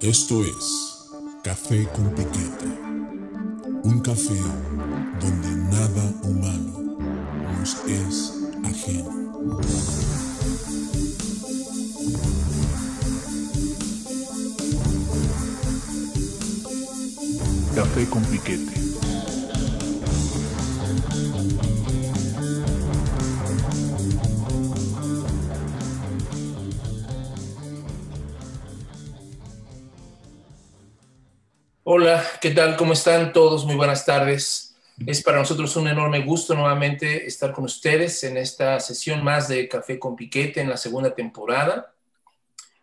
Esto es Café con Piquete. Un café donde nada humano nos es ajeno. Café con Piquete. Hola, ¿qué tal? ¿Cómo están todos? Muy buenas tardes. Es para nosotros un enorme gusto nuevamente estar con ustedes en esta sesión más de Café con Piquete en la segunda temporada.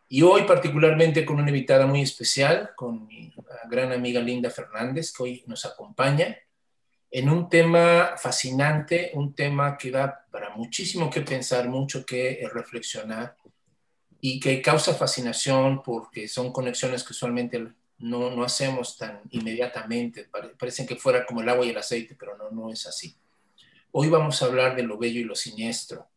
Y hoy particularmente con una invitada muy especial, con mi gran amiga Linda Fernández, que hoy nos acompaña en un tema fascinante, un tema que da para muchísimo que pensar, mucho que reflexionar y que causa fascinación porque son conexiones que usualmente no, no hacemos tan inmediatamente, parecen que fuera como el agua y el aceite, pero no, no es así. Hoy vamos a hablar de lo bello y lo siniestro.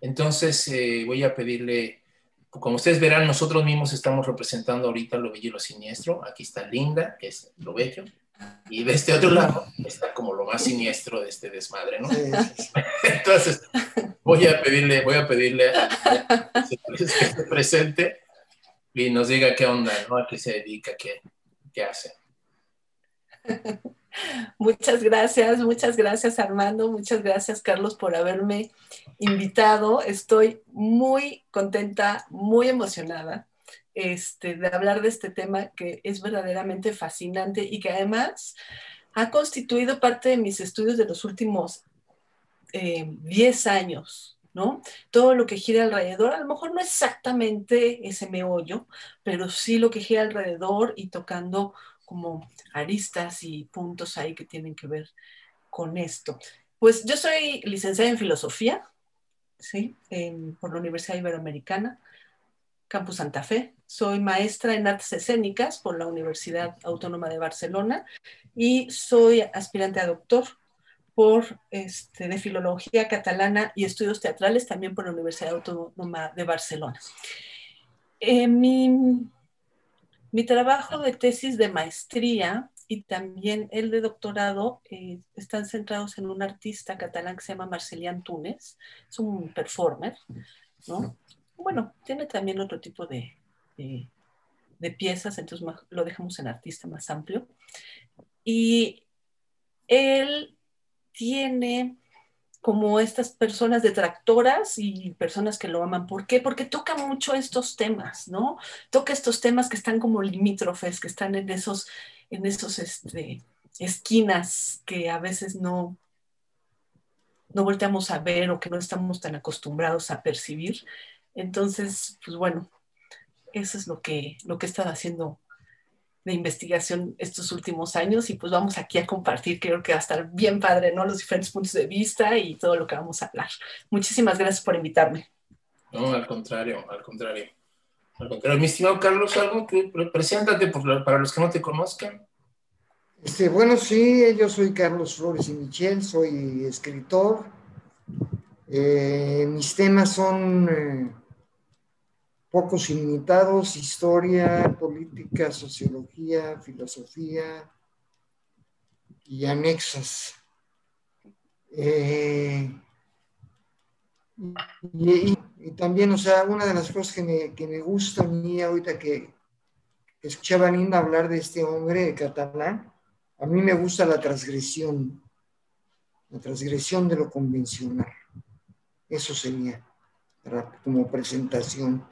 Entonces eh, voy a pedirle, como ustedes verán, nosotros mismos estamos representando ahorita lo bello y lo siniestro. Aquí está Linda, que es lo bello, y de este otro lado está como lo más siniestro de este desmadre, ¿no? Entonces voy a pedirle, voy a pedirle a, que se presente y nos diga qué onda, ¿no? A qué se dedica, qué, qué hace. Muchas gracias, muchas gracias Armando, muchas gracias Carlos por haberme invitado. Estoy muy contenta, muy emocionada este, de hablar de este tema que es verdaderamente fascinante y que además ha constituido parte de mis estudios de los últimos 10 eh, años. ¿No? Todo lo que gira alrededor, a lo mejor no exactamente ese meollo, pero sí lo que gira alrededor y tocando como aristas y puntos ahí que tienen que ver con esto. Pues yo soy licenciada en filosofía, ¿sí? por la Universidad Iberoamericana, Campus Santa Fe. Soy maestra en artes escénicas por la Universidad Autónoma de Barcelona y soy aspirante a doctor por, este, de Filología Catalana y Estudios Teatrales, también por la Universidad Autónoma de Barcelona. Eh, mi, mi, trabajo de tesis de maestría y también el de doctorado eh, están centrados en un artista catalán que se llama Marcelian Túnez, es un performer, ¿no? Bueno, tiene también otro tipo de, de, de piezas, entonces lo dejamos en artista más amplio. Y él tiene como estas personas detractoras y personas que lo aman. ¿Por qué? Porque toca mucho estos temas, ¿no? Toca estos temas que están como limítrofes, que están en esos, en esos este, esquinas que a veces no, no volteamos a ver o que no estamos tan acostumbrados a percibir. Entonces, pues bueno, eso es lo que, lo que estado haciendo de investigación estos últimos años y pues vamos aquí a compartir, creo que va a estar bien padre, ¿no? Los diferentes puntos de vista y todo lo que vamos a hablar. Muchísimas gracias por invitarme. No, al contrario, al contrario. Al contrario, mi estimado Carlos, algo que preséntate para los que no te conozcan. Este, bueno, sí, yo soy Carlos Flores y Michel, soy escritor. Eh, mis temas son eh, pocos ilimitados, historia, política, sociología, filosofía y anexas. Eh, y, también, o sea, una de las cosas que me, que me gusta a mí ahorita que, que escuchaba Linda hablar de este hombre catalán, a mí me gusta la transgresión, la transgresión de lo convencional. Eso sería como presentación.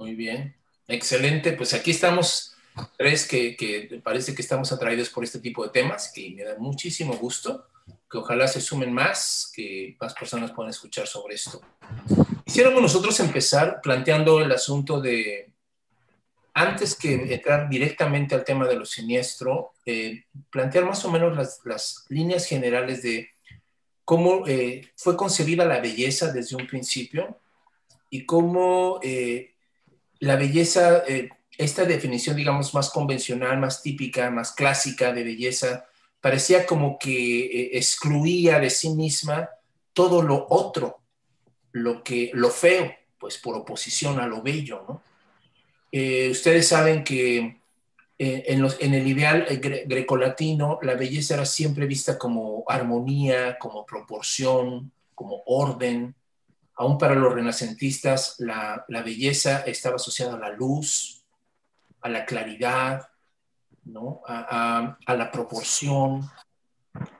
Muy bien, excelente. Pues aquí estamos tres que, parece que estamos atraídos por este tipo de temas, que me da muchísimo gusto, que ojalá se sumen más, que más personas puedan escuchar sobre esto. Quisiéramos nosotros empezar planteando el asunto de, antes que entrar directamente al tema de lo siniestro, eh, plantear más o menos las, líneas generales de cómo eh, fue concebida la belleza desde un principio y cómo eh, la belleza, eh, esta definición, digamos, más convencional, más típica, más clásica de belleza, parecía como que eh, excluía de sí misma todo lo otro, lo, que, lo feo, pues por oposición a lo bello, ¿no? Eh, ustedes saben que en, el ideal grecolatino la belleza era siempre vista como armonía, como proporción, como orden. Aún para los renacentistas la, belleza estaba asociada a la luz, a la claridad, ¿no? a, la proporción.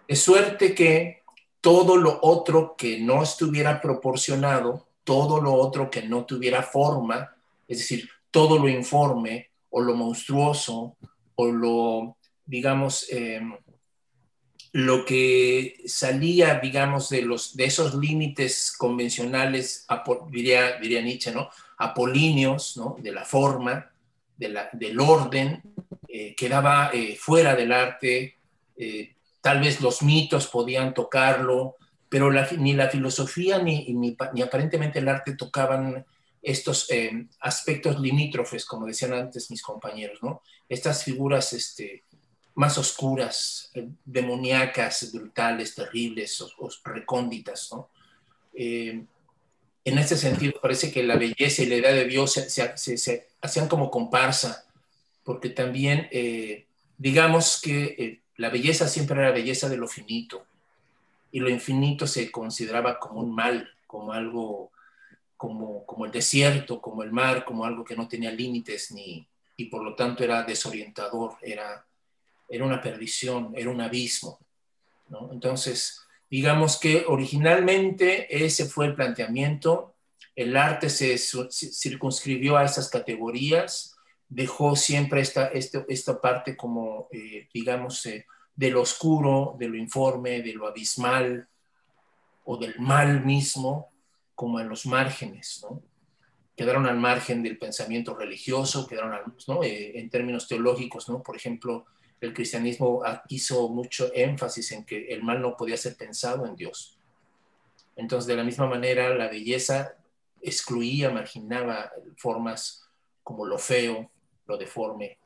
De suerte que todo lo otro que no estuviera proporcionado, todo lo otro que no tuviera forma, es decir, todo lo informe o lo monstruoso o lo, digamos, eh, lo que salía, digamos, de, los, de esos límites convencionales, diría, diría Nietzsche, ¿no? Apolíneos, ¿no? De la forma, de la, del orden, eh, quedaba eh, fuera del arte, eh, tal vez los mitos podían tocarlo, pero ni la filosofía ni, ni, ni, aparentemente el arte tocaban estos eh, aspectos limítrofes, como decían antes mis compañeros, ¿no? Estas figuras este, más oscuras, eh, demoníacas, brutales, terribles, o, o recónditas, ¿no? Eh, en este sentido, parece que la belleza y la idea de Dios se, se, se hacían como comparsa, porque también, eh, digamos que la belleza siempre era belleza de lo finito, y lo infinito se consideraba como un mal, como algo como, como el desierto, como el mar, como algo que no tenía límites ni, y por lo tanto era desorientador, era, era una perdición, era un abismo. ¿no? Entonces, digamos que originalmente ese fue el planteamiento, el arte se circunscribió a esas categorías, dejó siempre esta, esta, esta parte como, eh, digamos, eh, de lo oscuro, de lo informe, de lo abismal o del mal mismo, como en los márgenes, ¿no? Quedaron al margen del pensamiento religioso, quedaron al, ¿no? eh, en términos teológicos, ¿no? Por ejemplo, el cristianismo hizo mucho énfasis en que el mal no podía ser pensado en Dios. Entonces, de la misma manera, la belleza excluía, marginaba formas como lo feo, lo deforme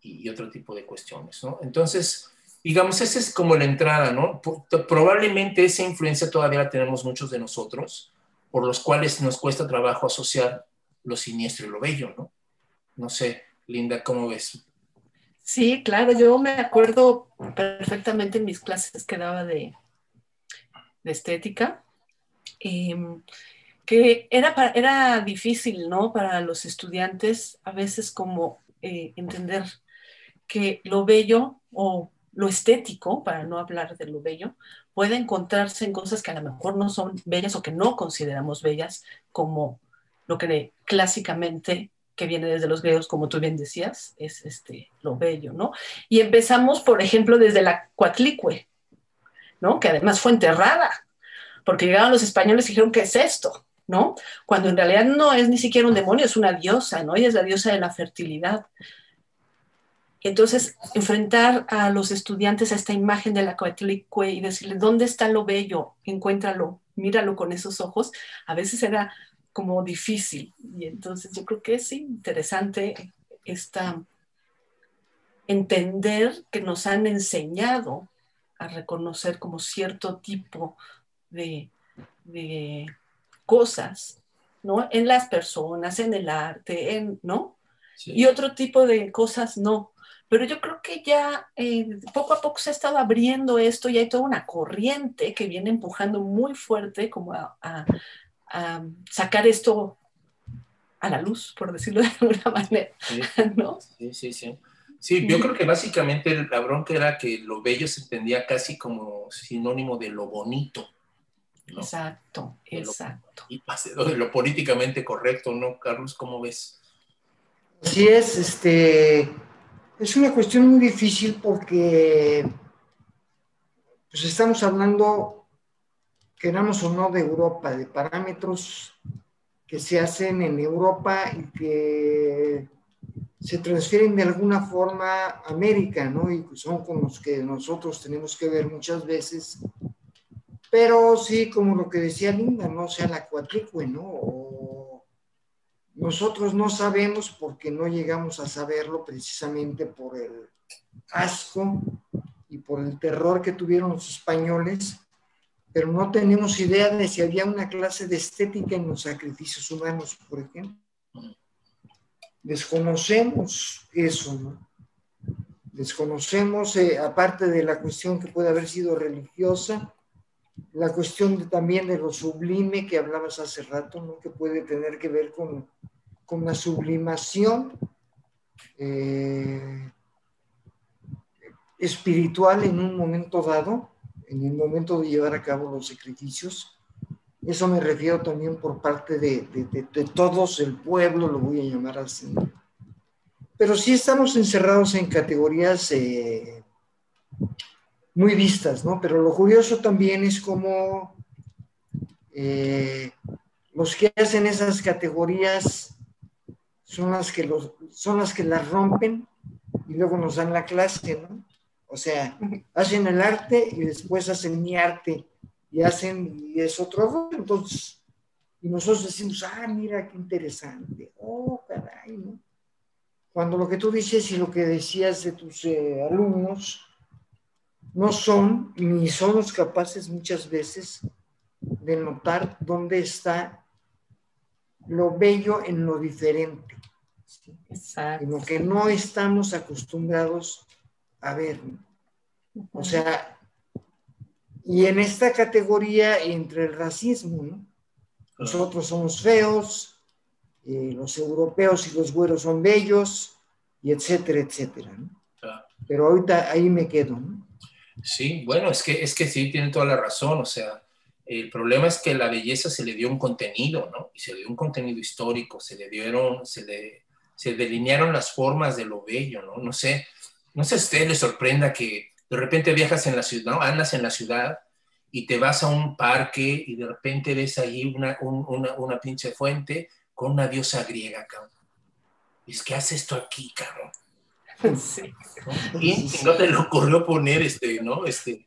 y, otro tipo de cuestiones. Entonces, digamos, esa es como la entrada, ¿no? Probablemente esa influencia todavía la tenemos muchos de nosotros, por los cuales nos cuesta trabajo asociar lo siniestro y lo bello, ¿no? No sé, Linda, ¿cómo ves? Sí, claro, yo me acuerdo perfectamente en mis clases que daba de, estética, eh, que era, para, era difícil, ¿no? Para los estudiantes a veces como eh, entender que lo bello o lo estético, para no hablar de lo bello, puede encontrarse en cosas que a lo mejor no son bellas o que no consideramos bellas, como lo que clásicamente que viene desde los griegos, como tú bien decías, es este, lo bello, ¿no? Y empezamos, por ejemplo, desde la Coatlicue, ¿no? Que además fue enterrada, porque llegaron los españoles y dijeron, ¿qué es esto? ¿No? Cuando en realidad no es ni siquiera un demonio, es una diosa, ¿no? Ella es la diosa de la fertilidad. Entonces, enfrentar a los estudiantes a esta imagen de la Coatlicue y decirle, ¿dónde está lo bello? Encuéntralo, míralo con esos ojos, a veces era como difícil. Y entonces yo creo que es interesante esta, entender que nos han enseñado a reconocer como cierto tipo de, de cosas, ¿no? En las personas, en el arte, en, ¿no? Sí. Y otro tipo de cosas no. Pero yo creo que ya eh, poco a poco se ha estado abriendo esto y hay toda una corriente que viene empujando muy fuerte como a, a, sacar esto a la luz, por decirlo de alguna manera. Sí, ¿no? sí, sí. sí. Sí, yo creo que básicamente la bronca era que lo bello se entendía casi como sinónimo de lo bonito. ¿no? Exacto, de exacto. Lo, y de lo políticamente correcto, ¿no, Carlos? ¿Cómo ves? Así es, este, es una cuestión muy difícil porque pues estamos hablando, queramos o no, de Europa, de parámetros que se hacen en Europa y que se transfieren de alguna forma a América, ¿no? Y son con los que nosotros tenemos que ver muchas veces. Pero sí, como lo que decía Linda, ¿no? Sea, la cuatlicue, ¿no? Nosotros no sabemos porque no llegamos a saberlo precisamente por el asco y por el terror que tuvieron los españoles pero no tenemos idea de si había una clase de estética en los sacrificios humanos, por ejemplo. Desconocemos eso, ¿no? Desconocemos, eh, aparte de la cuestión que puede haber sido religiosa, la cuestión también de lo sublime que hablabas hace rato, ¿no? que puede tener que ver con, con la sublimación eh, espiritual en un momento dado, en el momento de llevar a cabo los sacrificios. Eso me refiero también por parte de, de, todos, el pueblo, lo voy a llamar así. Pero sí estamos encerrados en categorías eh, muy vistas, ¿no? Pero lo curioso también es cómo eh, los que hacen esas categorías son las que los, son las que las rompen y luego nos dan la clase, ¿no? O sea, hacen el arte y después hacen mi arte y hacen, y es otro entonces, y nosotros decimos, ah, mira qué interesante, oh, caray, ¿no? Cuando lo que tú dices y lo que decías de tus eh, alumnos no son ni somos capaces muchas veces de notar dónde está lo bello en lo diferente. En lo que no estamos acostumbrados a ver. O sea, y en esta categoría entre el racismo, ¿no? Nosotros somos feos, eh, los europeos y los güeros son bellos, y etcétera, etcétera. ¿no? Pero ahorita ahí me quedo. ¿no? Sí, bueno, es que, es que sí, tiene toda la razón. O sea, el problema es que la belleza se le dio un contenido, ¿no? Y se le dio un contenido histórico, se le dieron, se le, se delinearon las formas de lo bello, ¿no? No sé, no sé si a usted le sorprenda que de repente viajas en la ciudad, ¿no? Andas en la ciudad y te vas a un parque y de repente ves ahí una, una, una pinche fuente con una diosa griega, cabrón. Y es que hace esto aquí, cabrón. Sí. Y no te le ocurrió poner este, ¿no? Este,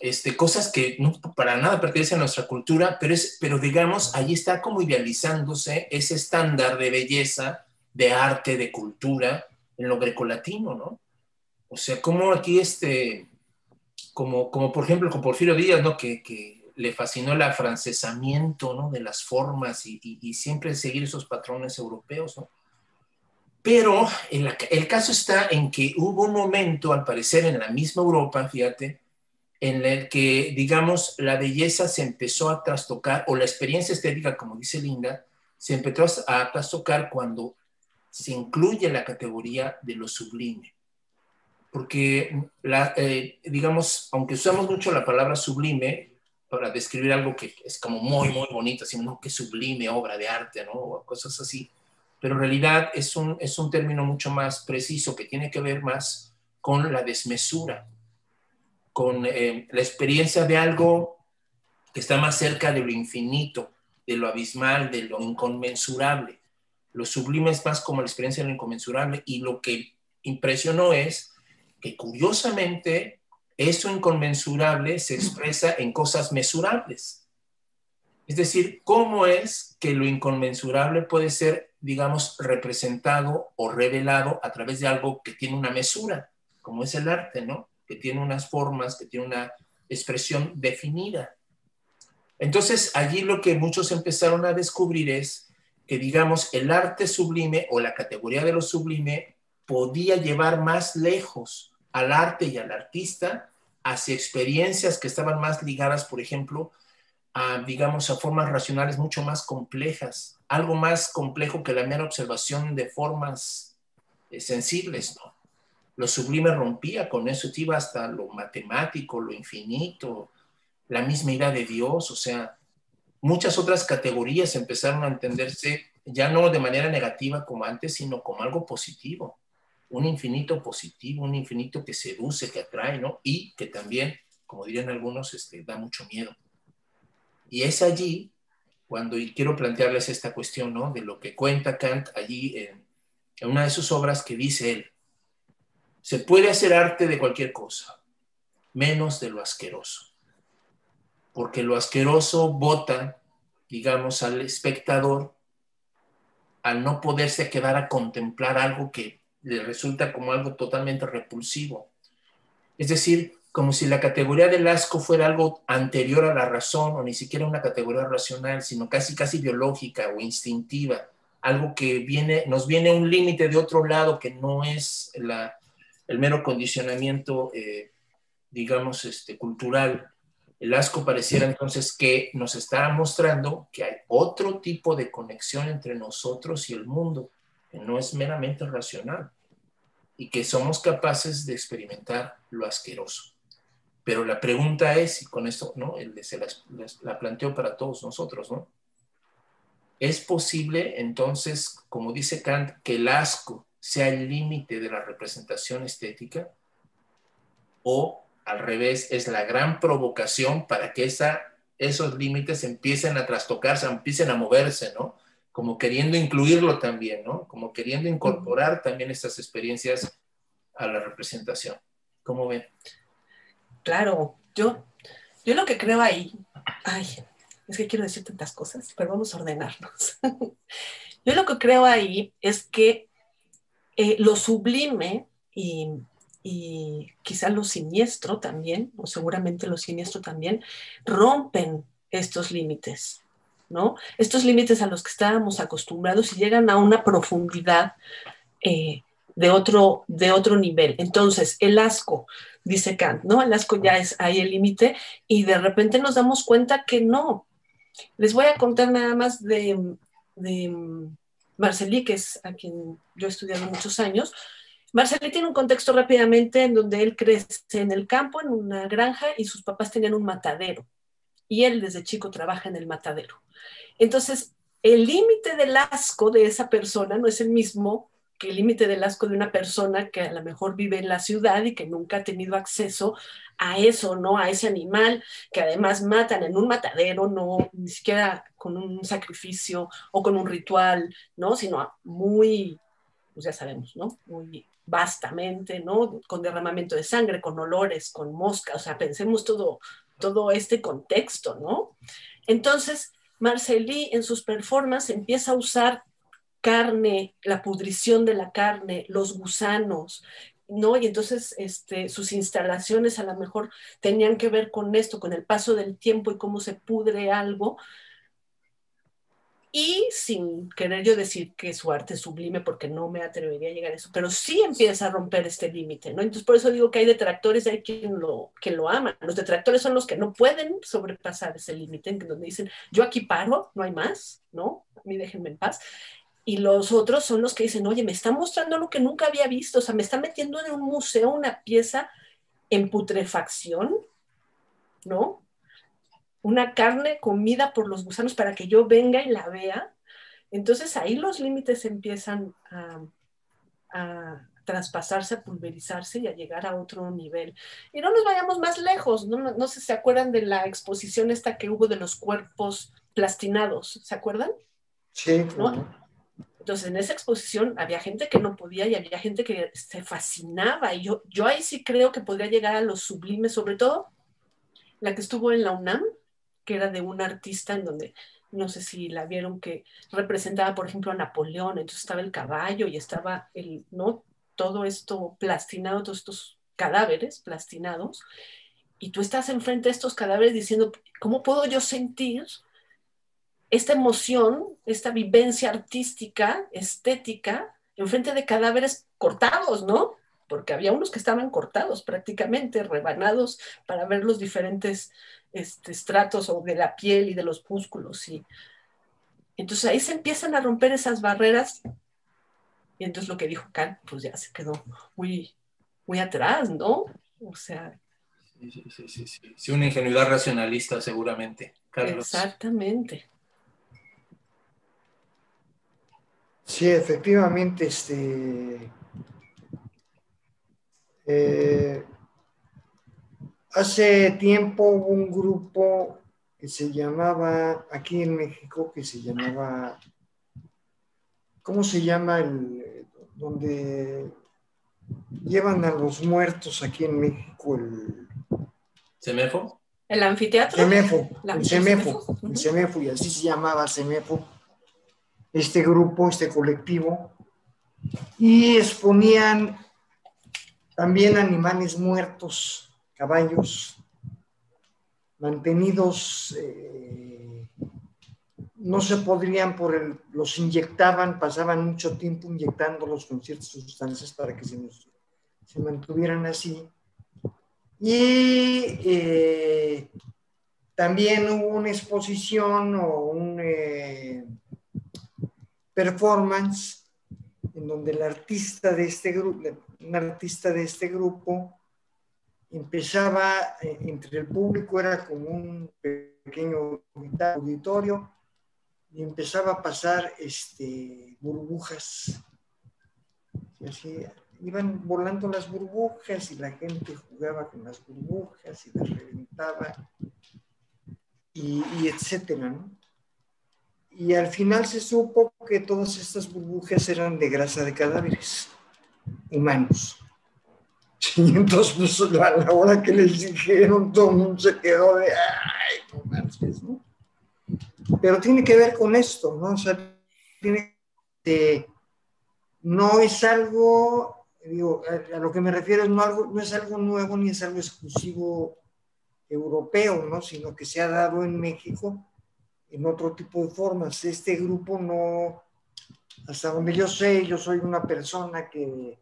este, cosas que no, para nada pertenecen a nuestra cultura, pero, es, pero digamos, ahí está como idealizándose ese estándar de belleza, de arte, de cultura en lo grecolatino, ¿no? O sea, como aquí este, como, como por ejemplo con Porfirio Díaz, ¿no? Que, le fascinó el afrancesamiento, ¿no? De las formas y, siempre seguir esos patrones europeos, ¿no? Pero el, caso está en que hubo un momento, al parecer, en la misma Europa, fíjate, en el que, digamos, la belleza se empezó a trastocar, o la experiencia estética, como dice Linda, se empezó a trastocar cuando se incluye la categoría de lo sublime. Porque, la, eh, digamos, aunque usamos mucho la palabra sublime para describir algo que es como muy, muy bonito, así, no, que sublime obra de arte, ¿no? O cosas así pero en realidad es un, es un término mucho más preciso que tiene que ver más con la desmesura, con eh, la experiencia de algo que está más cerca de lo infinito, de lo abismal, de lo inconmensurable. Lo sublime es más como la experiencia de lo inconmensurable y lo que impresionó es que curiosamente eso inconmensurable se expresa en cosas mesurables. Es decir, ¿cómo es que lo inconmensurable puede ser digamos, representado o revelado a través de algo que tiene una mesura, como es el arte, ¿no? Que tiene unas formas, que tiene una expresión definida. Entonces, allí lo que muchos empezaron a descubrir es que, digamos, el arte sublime o la categoría de lo sublime podía llevar más lejos al arte y al artista hacia experiencias que estaban más ligadas, por ejemplo, a, digamos, a formas racionales mucho más complejas, algo más complejo que la mera observación de formas eh, sensibles. Lo sublime rompía con eso, iba hasta lo matemático, lo infinito, la misma idea de Dios, o sea, muchas otras categorías empezaron a entenderse ya no de manera negativa como antes, sino como algo positivo, un infinito positivo, un infinito que seduce, que atrae, ¿no? Y que también, como dirían algunos, este, da mucho miedo. Y es allí cuando quiero plantearles esta cuestión, ¿no? De lo que cuenta Kant allí en, una de sus obras que dice él, se puede hacer arte de cualquier cosa, menos de lo asqueroso. Porque lo asqueroso bota, digamos, al espectador al no poderse quedar a contemplar algo que le resulta como algo totalmente repulsivo. Es decir, como si la categoría del asco fuera algo anterior a la razón o ni siquiera una categoría racional, sino casi casi biológica o instintiva, algo que viene, nos viene un límite de otro lado que no es la, el mero condicionamiento, eh, digamos, este, cultural. El asco pareciera entonces que nos está mostrando que hay otro tipo de conexión entre nosotros y el mundo, no es meramente racional y que somos capaces de experimentar lo asqueroso. Pero la pregunta es, y con esto ¿no? se la, la planteo para todos nosotros, ¿no? ¿Es posible entonces, como dice Kant, que el asco sea el límite de la representación estética? ¿O al revés, es la gran provocación para que esa, esos límites empiecen a trastocarse, empiecen a moverse, ¿no? Como queriendo incluirlo también, ¿no? Como queriendo incorporar también estas experiencias a la representación. ¿Cómo ven? Claro, yo, yo lo que creo ahí, ay, es que quiero decir tantas cosas, pero vamos a ordenarnos. yo lo que creo ahí es que eh, lo sublime y, y quizá lo siniestro también, o seguramente lo siniestro también, rompen estos límites Estos límites a los que estábamos acostumbrados y llegan a una profundidad eh, de, otro, de otro nivel. Entonces, el asco, dice Kant, ¿no? El asco ya es ahí el límite y de repente nos damos cuenta que no. Les voy a contar nada más de, de Marcelí, que es a quien yo he estudiado muchos años. Marcelí tiene un contexto rápidamente en donde él crece en el campo, en una granja, y sus papás tenían un matadero. Y él desde chico trabaja en el matadero. Entonces, el límite del asco de esa persona no es el mismo que el límite del asco de una persona que a lo mejor vive en la ciudad y que nunca ha tenido acceso a eso, ¿no? A ese animal que además matan en un matadero, no ni siquiera con un sacrificio o con un ritual, ¿no? Sino muy, pues ya sabemos, ¿no? Muy vastamente, ¿no? Con derramamiento de sangre, con olores, con mosca, o sea, pensemos todo, todo este contexto, ¿no? Entonces, Marcelí en sus performances empieza a usar carne, la pudrición de la carne, los gusanos, ¿no? Y entonces este, sus instalaciones a lo mejor tenían que ver con esto, con el paso del tiempo y cómo se pudre algo, y sin querer yo decir que su arte es sublime, porque no me atrevería a llegar a eso, pero sí empieza a romper este límite, ¿no? Entonces por eso digo que hay detractores, hay quien lo, quien lo ama. Los detractores son los que no pueden sobrepasar ese límite, en donde dicen, yo aquí paro, no hay más, ¿no? A mí déjenme en paz. Y los otros son los que dicen, oye, me está mostrando lo que nunca había visto, o sea, me está metiendo en un museo una pieza en putrefacción, ¿no? Una carne comida por los gusanos para que yo venga y la vea. Entonces ahí los límites empiezan a, traspasarse, a pulverizarse y a llegar a otro nivel. Y no nos vayamos más lejos, no, no, sé si se acuerdan de la exposición esta que hubo de los cuerpos plastinados, ¿se acuerdan? Sí. Entonces, en esa exposición había gente que no podía y había gente que se fascinaba. Y yo, yo ahí sí creo que podría llegar a lo sublime, sobre todo la que estuvo en la UNAM, que era de un artista en donde, no sé si la vieron, que representaba, por ejemplo, a Napoleón, entonces estaba el caballo y estaba el, ¿no? Todo esto plastinado, todos estos cadáveres plastinados, y tú estás enfrente de estos cadáveres diciendo, ¿cómo puedo yo sentir esta emoción, esta vivencia artística, estética, enfrente de cadáveres cortados, ¿no? Porque había unos que estaban cortados prácticamente, rebanados, para ver los diferentes este, estratos o de la piel y de los músculos. Y, entonces ahí se empiezan a romper esas barreras y entonces lo que dijo Kant, pues ya se quedó muy, muy atrás, ¿no? O sea... Sí, sí, sí, sí, sí. una ingenuidad racionalista seguramente, Carlos. Exactamente. Sí, efectivamente, este... Eh, Hace tiempo hubo un grupo que se llamaba, aquí en México, que se llamaba, ¿cómo se llama el, donde llevan a los muertos aquí en México? El, ¿Semefo? ¿El anfiteatro? Semefo, el Semefo, el Semefo, y así se llamaba Semefo, este grupo, este colectivo, y exponían también animales muertos caballos mantenidos, eh, no se podrían por el, los inyectaban, pasaban mucho tiempo inyectándolos con ciertas sustancias para que se, se mantuvieran así. Y eh, también hubo una exposición o un eh, performance en donde el artista de este grupo, un artista de este grupo, empezaba eh, entre el público, era como un pequeño auditorio, y empezaba a pasar este, burbujas. Y así, iban volando las burbujas y la gente jugaba con las burbujas y las reventaba y, y etcétera, ¿no? Y al final se supo que todas estas burbujas eran de grasa de cadáveres humanos. Y entonces, a la hora que les dijeron, todo el mundo se quedó de, ay, no manches, ¿no? Pero tiene que ver con esto, ¿no? O sea, tiene que, no es algo, digo, a, lo que me refiero es no, no es algo nuevo ni es algo exclusivo europeo, ¿no? Sino que se ha dado en México en otro tipo de formas. Este grupo no, hasta donde yo sé, yo soy una persona que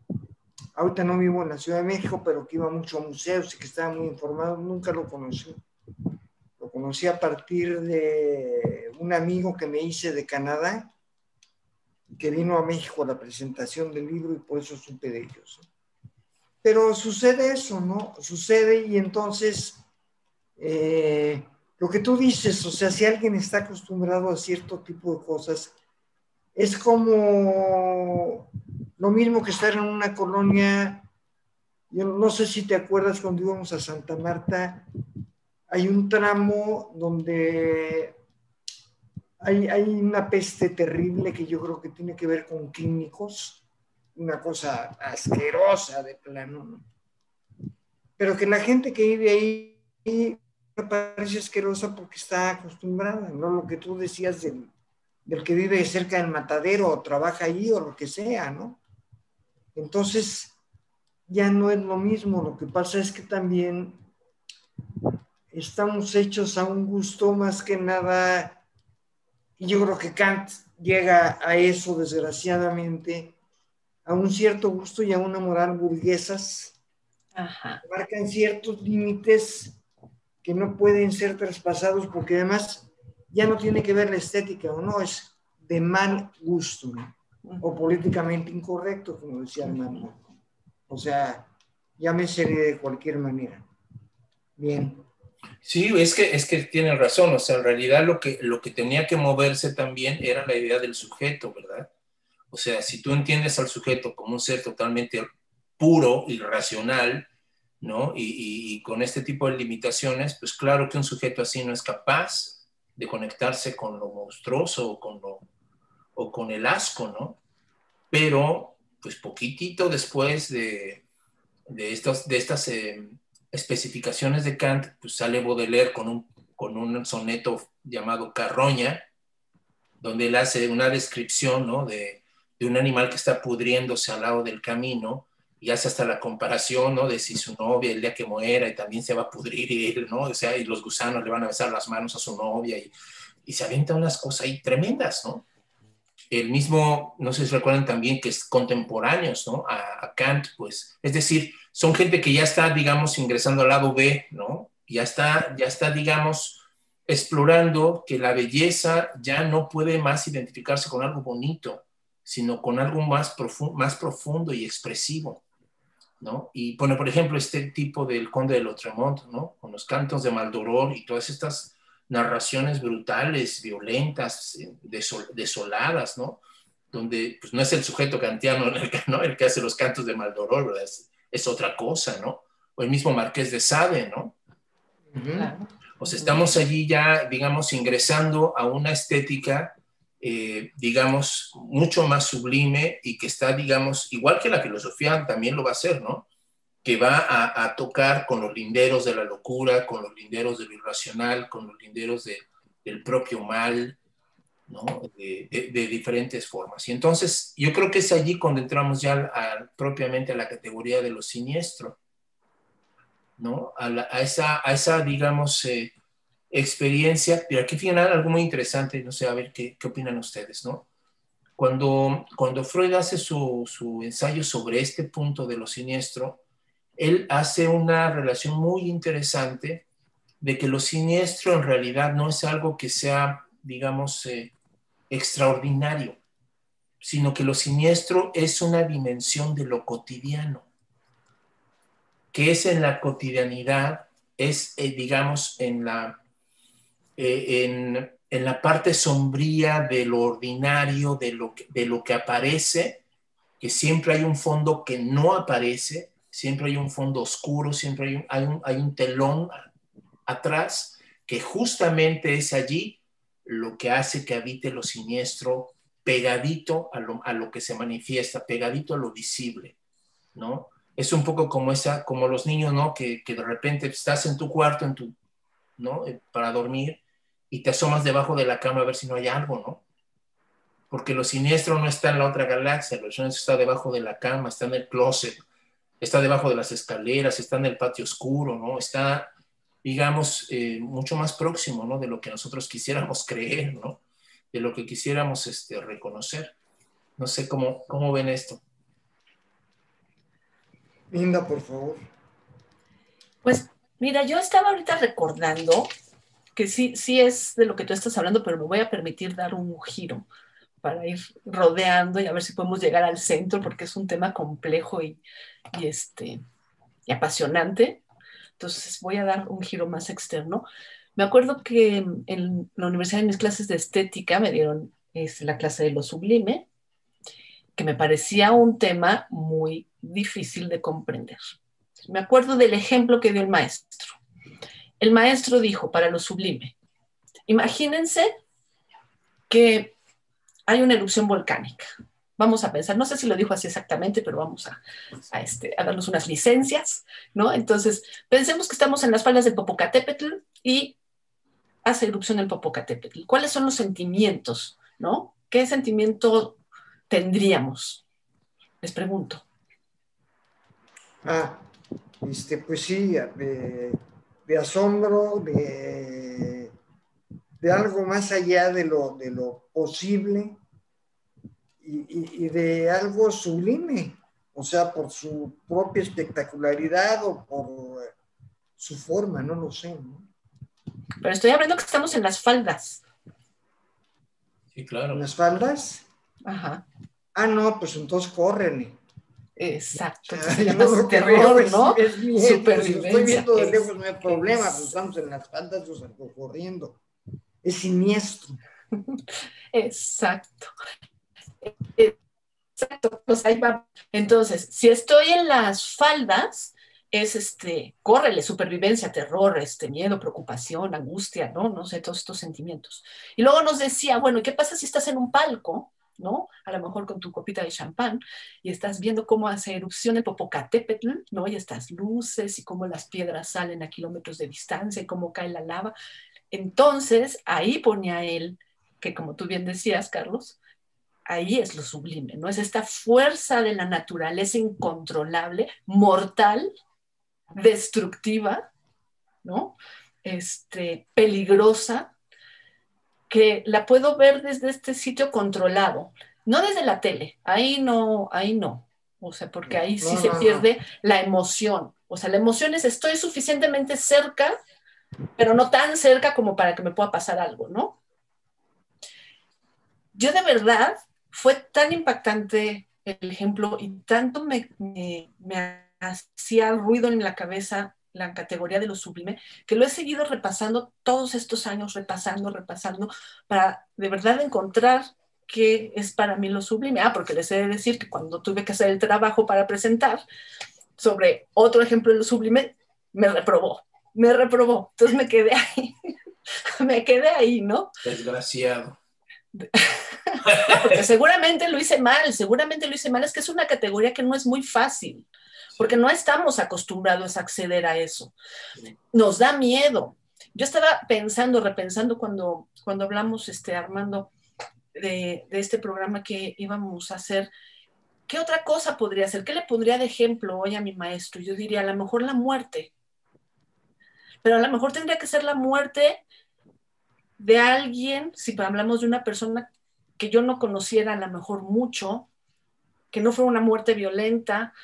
ahorita no vivo en la Ciudad de México, pero que iba mucho a museos y que estaba muy informado, nunca lo conocí. Lo conocí a partir de un amigo que me hice de Canadá, que vino a México a la presentación del libro y por eso supe de ellos. Pero sucede eso, ¿no? Sucede y entonces eh, lo que tú dices, o sea, si alguien está acostumbrado a cierto tipo de cosas, es como lo mismo que estar en una colonia, yo no sé si te acuerdas cuando íbamos a Santa Marta, hay un tramo donde hay, hay una peste terrible que yo creo que tiene que ver con químicos, una cosa asquerosa de plano, pero que la gente que vive ahí parece asquerosa porque está acostumbrada, ¿no? Lo que tú decías del, del que vive cerca del matadero o trabaja allí o lo que sea, ¿no? Entonces, ya no es lo mismo, lo que pasa es que también estamos hechos a un gusto más que nada, y yo creo que Kant llega a eso desgraciadamente, a un cierto gusto y a una moral burguesas, Ajá. marcan ciertos límites que no pueden ser traspasados porque además ya no tiene que ver la estética o no, es de mal gusto. ¿no? O políticamente incorrecto, como decía Armando. O sea, llámese de cualquier manera. Bien. Sí, es que, es que tiene razón, o sea, en realidad lo que, lo que tenía que moverse también era la idea del sujeto, ¿verdad? O sea, si tú entiendes al sujeto como un ser totalmente puro y racional, ¿no? Y, y, con este tipo de limitaciones, pues claro que un sujeto así no es capaz de conectarse con lo monstruoso o con lo o con el asco, ¿no? Pero, pues poquitito después de, de, estos, de estas eh, especificaciones de Kant, pues sale Baudelaire con un, con un soneto llamado Carroña, donde él hace una descripción, ¿no? De, de un animal que está pudriéndose al lado del camino y hace hasta la comparación, ¿no? De si su novia el día que muera y también se va a pudrir y él, ¿no? O sea, y los gusanos le van a besar las manos a su novia y, y se avienta unas cosas ahí tremendas, ¿no? El mismo, no sé si recuerdan también que es contemporáneos, ¿no? A, Kant, pues, es decir, son gente que ya está, digamos, ingresando al lado B, ¿no? Ya está, ya está, digamos, explorando que la belleza ya no puede más identificarse con algo bonito, sino con algo más, profundo, más profundo y expresivo, ¿no? Y pone, por ejemplo, este tipo del Conde de Lotremont, ¿no? Con los cantos de Maldoror y todas estas narraciones brutales, violentas, desoladas, ¿no? Donde pues, no es el sujeto kantiano el que, ¿no? el que hace los cantos de Maldoror, ¿verdad? Es, otra cosa, ¿no? O el mismo Marqués de Sade, ¿no? O sea, estamos allí ya, digamos, ingresando a una estética, eh, digamos, mucho más sublime y que está, digamos, igual que la filosofía también lo va a hacer, ¿no? Que va a, tocar con los linderos de la locura, con los linderos de lo irracional, con los linderos del propio mal, ¿no? de, diferentes formas. Y entonces yo creo que es allí cuando entramos ya propiamente a la categoría de lo siniestro. ¿no? A, esa, a esa, digamos, eh, experiencia. Pero aquí final algo muy interesante, no sé, a ver qué, qué opinan ustedes, ¿no? Cuando, cuando Freud hace su, su ensayo sobre este punto de lo siniestro, él hace una relación muy interesante de que lo siniestro en realidad no es algo que sea, digamos, eh, extraordinario, sino que lo siniestro es una dimensión de lo cotidiano, que es en la cotidianidad, es, eh, digamos, en la, eh, en, en, la parte sombría de lo ordinario, de lo, de lo que aparece, que siempre hay un fondo que no aparece, siempre hay un fondo oscuro, siempre hay un, hay un, hay un telón atrás, que justamente es allí lo que hace que habite lo siniestro pegadito a lo, a lo, que se manifiesta, pegadito a lo visible, ¿no? Es un poco como esa, como los niños, ¿no? Que, que de repente estás en tu cuarto, en tu, ¿no? Eh, para dormir y te asomas debajo de la cama a ver si no hay algo, ¿no? Porque lo siniestro no está en la otra galaxia, lo siniestro está debajo de la cama, está en el closet, está debajo de las escaleras, está en el patio oscuro, ¿no? Está digamos, eh, mucho más próximo, ¿no? De lo que nosotros quisiéramos creer, ¿no? De lo que quisiéramos este, reconocer. No sé cómo, cómo ven esto. Linda, por favor. Pues mira, yo estaba ahorita recordando que sí, sí es de lo que tú estás hablando, pero me voy a permitir dar un giro para ir rodeando y a ver si podemos llegar al centro, porque es un tema complejo y, este, y apasionante. Entonces voy a dar un giro más externo. Me acuerdo que en la universidad en mis clases de estética me dieron es, la clase de lo sublime, que me parecía un tema muy difícil de comprender. Me acuerdo del ejemplo que dio el maestro. El maestro dijo para lo sublime, imagínense que hay una erupción volcánica vamos a pensar, no sé si lo dijo así exactamente, pero vamos a, este, a darnos unas licencias, ¿no? Entonces, pensemos que estamos en las faldas del Popocatépetl y hace erupción el Popocatépetl. ¿Cuáles son los sentimientos, no? ¿Qué sentimiento tendríamos? Les pregunto. Ah, este, pues sí, de, asombro, de, algo más allá de lo posible, y, de algo sublime, o sea, por su propia espectacularidad o por su forma, no lo sé. Pero estoy hablando que estamos en las faldas. Sí, claro. ¿En las faldas? Ajá. Ah, no, pues entonces corren. Exacto. Se llama terror, ¿no? Es, es Supervivencia. estoy viendo de lejos, no hay problema, pues estamos en las faldas, o sea, corriendo. Es siniestro. Exacto. Exacto, pues. Entonces, si estoy en las faldas, es este, córrele, supervivencia, terror, este, miedo, preocupación, angustia, ¿no? No sé, todos estos sentimientos. Y luego nos decía, bueno, ¿y qué pasa si estás en un palco, ¿no? A lo mejor con tu copita de champán y estás viendo cómo hace erupción el Popocatépetl, ¿no? Y estas luces y cómo las piedras salen a kilómetros de distancia y cómo cae la lava. Entonces, ahí ponía él, que como tú bien decías, Carlos, ahí es lo sublime, ¿no? Es esta fuerza de la naturaleza incontrolable, mortal, destructiva, ¿no? Este, peligrosa, que la puedo ver desde este sitio controlado, no desde la tele, ahí no, ahí no, o sea, porque ahí sí se pierde la emoción, o sea, la emoción es estoy suficientemente cerca, pero no tan cerca como para que me pueda pasar algo, ¿no? Yo de verdad fue tan impactante el ejemplo y tanto me, hacía ruido en la cabeza la categoría de lo sublime, que lo he seguido repasando todos estos años, repasando, repasando, para de verdad encontrar qué es para mí lo sublime. Ah, porque les he de decir que cuando tuve que hacer el trabajo para presentar sobre otro ejemplo de lo sublime, me reprobó, me reprobó. Entonces me quedé ahí, me quedé ahí, ¿no? Desgraciado. porque seguramente lo hice mal, seguramente lo hice mal, es que es una categoría que no es muy fácil, porque no estamos acostumbrados a acceder a eso. Nos da miedo. Yo estaba pensando, repensando cuando, cuando hablamos, este, Armando, de, de este programa que íbamos a hacer, ¿qué otra cosa podría ser? ¿Qué le pondría de ejemplo hoy a mi maestro? Yo diría, a lo mejor la muerte, pero a lo mejor tendría que ser la muerte de alguien, si hablamos de una persona que yo no conociera a lo mejor mucho, que no fuera una muerte violenta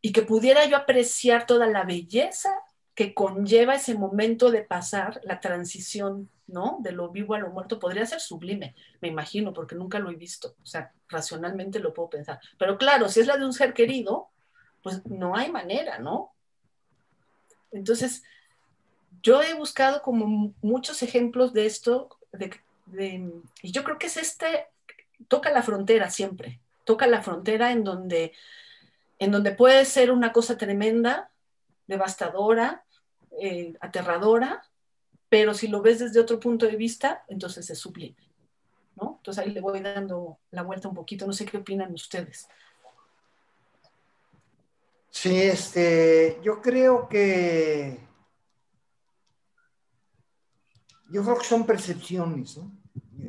y que pudiera yo apreciar toda la belleza que conlleva ese momento de pasar la transición, ¿no? De lo vivo a lo muerto, podría ser sublime, me imagino, porque nunca lo he visto, o sea, racionalmente lo puedo pensar. Pero claro, si es la de un ser querido, pues no hay manera, ¿no? Entonces, yo he buscado como muchos ejemplos de esto, y yo creo que es este, toca la frontera siempre, toca la frontera en donde, en donde puede ser una cosa tremenda, devastadora, eh, aterradora, pero si lo ves desde otro punto de vista, entonces es sublime. ¿no? Entonces ahí le voy dando la vuelta un poquito, no sé qué opinan ustedes. Sí, este, yo creo que yo creo que son percepciones.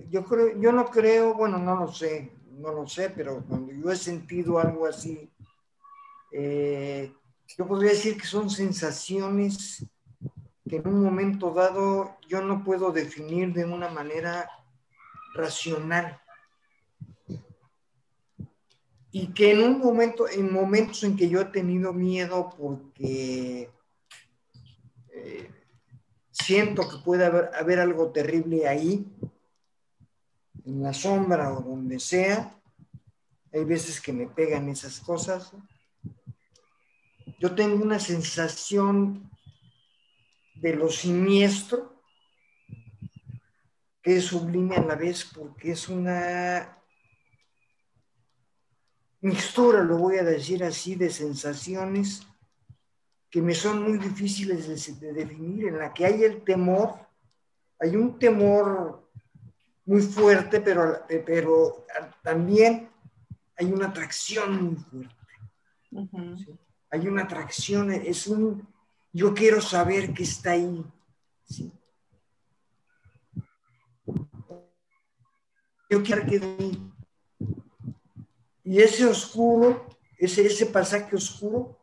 Yo creo, yo no creo, bueno, no lo sé, no lo sé, pero cuando yo he sentido algo así, eh, yo podría decir que son sensaciones que en un momento dado yo no puedo definir de una manera racional. Y que en un momento, en momentos en que yo he tenido miedo porque eh, siento que puede haber, haber algo terrible ahí, en la sombra o donde sea, hay veces que me pegan esas cosas. Yo tengo una sensación de lo siniestro que es sublime a la vez porque es una mixtura, lo voy a decir así, de sensaciones que me son muy difíciles de, definir, en la que hay el temor, hay un temor muy fuerte, pero, pero también hay una atracción muy fuerte. Hay una atracción, es un, yo quiero saber qué está ahí. Yo quiero que ahí. Y ese oscuro, ese, ese pasaje oscuro,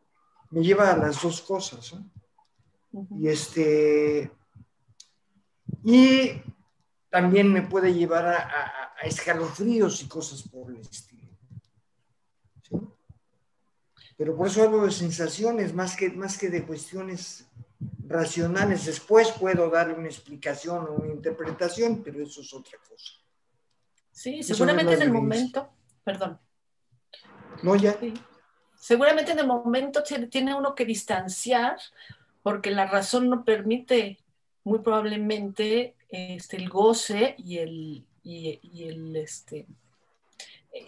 me lleva a las dos cosas. Y este. Y también me puede llevar a, escalofríos y cosas por el estilo. Pero por eso hablo de sensaciones más que, más que de cuestiones racionales. Después puedo darle una explicación o una interpretación, pero eso es otra cosa. Sí, seguramente en el momento, perdón, no, ya. Seguramente en el momento tiene uno que distanciar porque la razón no permite muy probablemente este, el goce y el, y, el, este,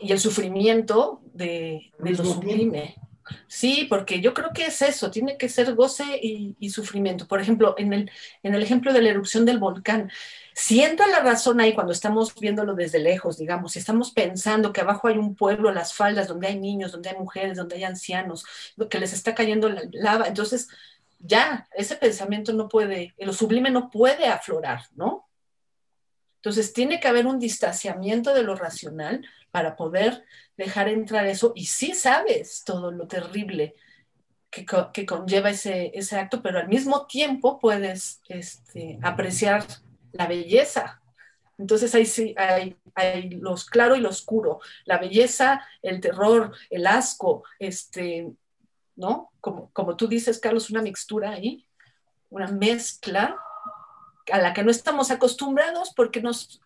y el sufrimiento de, de lo sublime. Sí, porque yo creo que es eso, tiene que ser goce y, sufrimiento. Por ejemplo, en el, en el ejemplo de la erupción del volcán, siento la razón ahí cuando estamos viéndolo desde lejos, digamos, si estamos pensando que abajo hay un pueblo, las faldas, donde hay niños, donde hay mujeres, donde hay ancianos, que les está cayendo la lava, entonces ya, ese pensamiento no puede, lo sublime no puede aflorar, ¿no? Entonces tiene que haber un distanciamiento de lo racional para poder dejar entrar eso y sí sabes todo lo terrible que, que conlleva ese, ese, acto, pero al mismo tiempo puedes este, apreciar la belleza. Entonces ahí sí hay, hay los claro y lo oscuro, la belleza, el terror, el asco, este, ¿no? Como, como tú dices, Carlos, una mixtura ahí, una mezcla a la que no estamos acostumbrados porque nos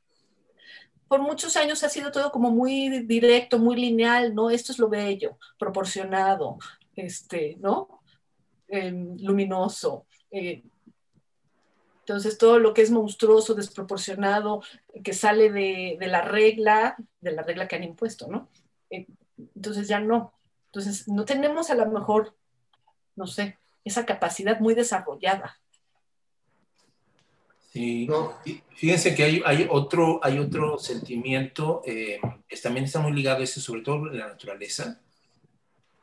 por muchos años ha sido todo como muy directo, muy lineal, ¿no? Esto es lo bello, proporcionado, este, ¿no? Em, luminoso. Eh, entonces, todo lo que es monstruoso, desproporcionado, que sale de, la regla, de la regla que han impuesto, ¿no? Eh, entonces ya no. Entonces, no tenemos a lo mejor, no sé, esa capacidad muy desarrollada Sí, fíjense que hay, otro, hay otro sentimiento eh, que también está muy ligado a eso, sobre todo en la naturaleza.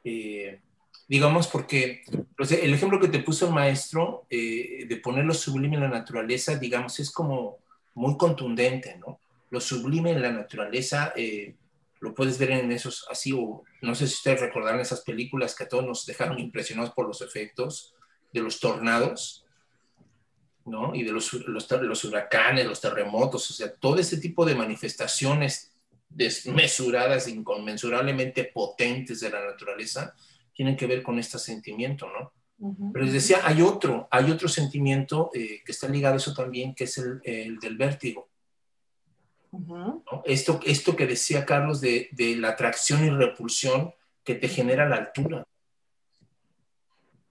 Eh, digamos, porque pues, el ejemplo que te puso el maestro eh, de poner lo sublime en la naturaleza, digamos, es como muy contundente, ¿no? Lo sublime en la naturaleza lo puedes ver en esos, así, o no sé si ustedes recordarán esas películas que a todos nos dejaron impresionados por los efectos de los tornados ¿no? Y de los, los, huracanes, los terremotos, o sea, todo este tipo de manifestaciones desmesuradas, inconmensurablemente potentes de la naturaleza, tienen que ver con este sentimiento, ¿no? Pero les decía, hay otro, hay otro sentimiento eh, que está ligado a eso también, que es el, del vértigo. esto, esto que decía Carlos de, de, la atracción y repulsión que te genera la altura.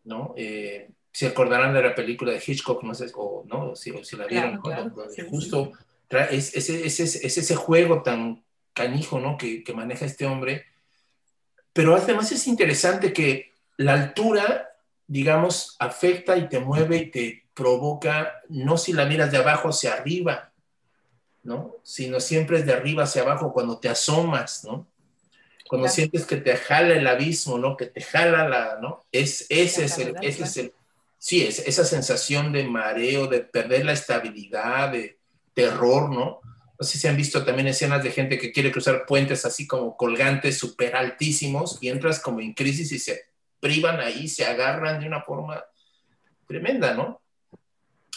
¿no? Eh, se acordarán de la película de Hitchcock, no sé, o no, si, si la vieron, justo Es, es, es, es, ese juego tan canijo, ¿no? Que, que maneja este hombre. Pero además es interesante que la altura digamos, afecta y te mueve y te provoca, no si la miras de abajo hacia arriba, ¿no? Sino siempre es de arriba hacia abajo cuando te asomas, ¿no? Cuando sientes que te jala el abismo, ¿no? Que te jala la, ¿no? Es, ese, es el, ese es el, sí, es esa sensación de mareo, de perder la estabilidad, de terror, ¿no? No sé si han visto también escenas de gente que quiere cruzar puentes así como colgantes súper altísimos y entras como en crisis y se privan ahí, se agarran de una forma tremenda, ¿no?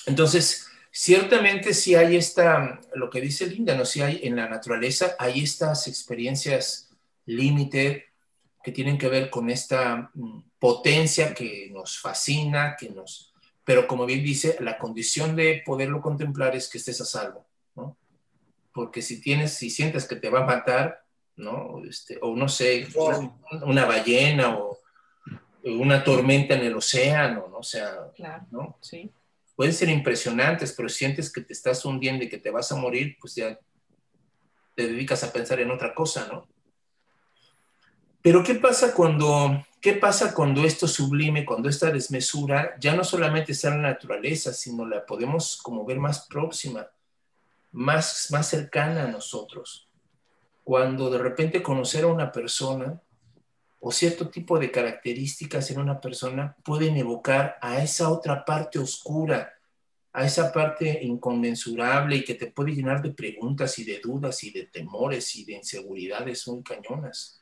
Entonces, ciertamente si hay esta, lo que dice Linda, ¿no? Si hay en la naturaleza, hay estas experiencias límite que tienen que ver con esta mm, potencia que nos fascina, que nos... Pero como bien dice, la condición de poderlo contemplar es que estés a salvo. Porque si tienes, si sientes que te va a matar, ¿no? Este, o no sé, una ballena o una tormenta en el océano, ¿no? O sea, ¿no? Sí. Pueden ser impresionantes, pero sientes que te estás hundiendo y que te vas a morir, pues ya te dedicas a pensar en otra cosa, ¿no? Pero ¿qué pasa cuando, qué pasa cuando esto sublime, cuando esta desmesura ya no solamente está en la naturaleza, sino la podemos como ver más próxima, más, más cercana a nosotros? Cuando de repente conocer a una persona o cierto tipo de características en una persona pueden evocar a esa otra parte oscura, a esa parte inconmensurable y que te puede llenar de preguntas y de dudas y de temores y de inseguridades muy cañonas.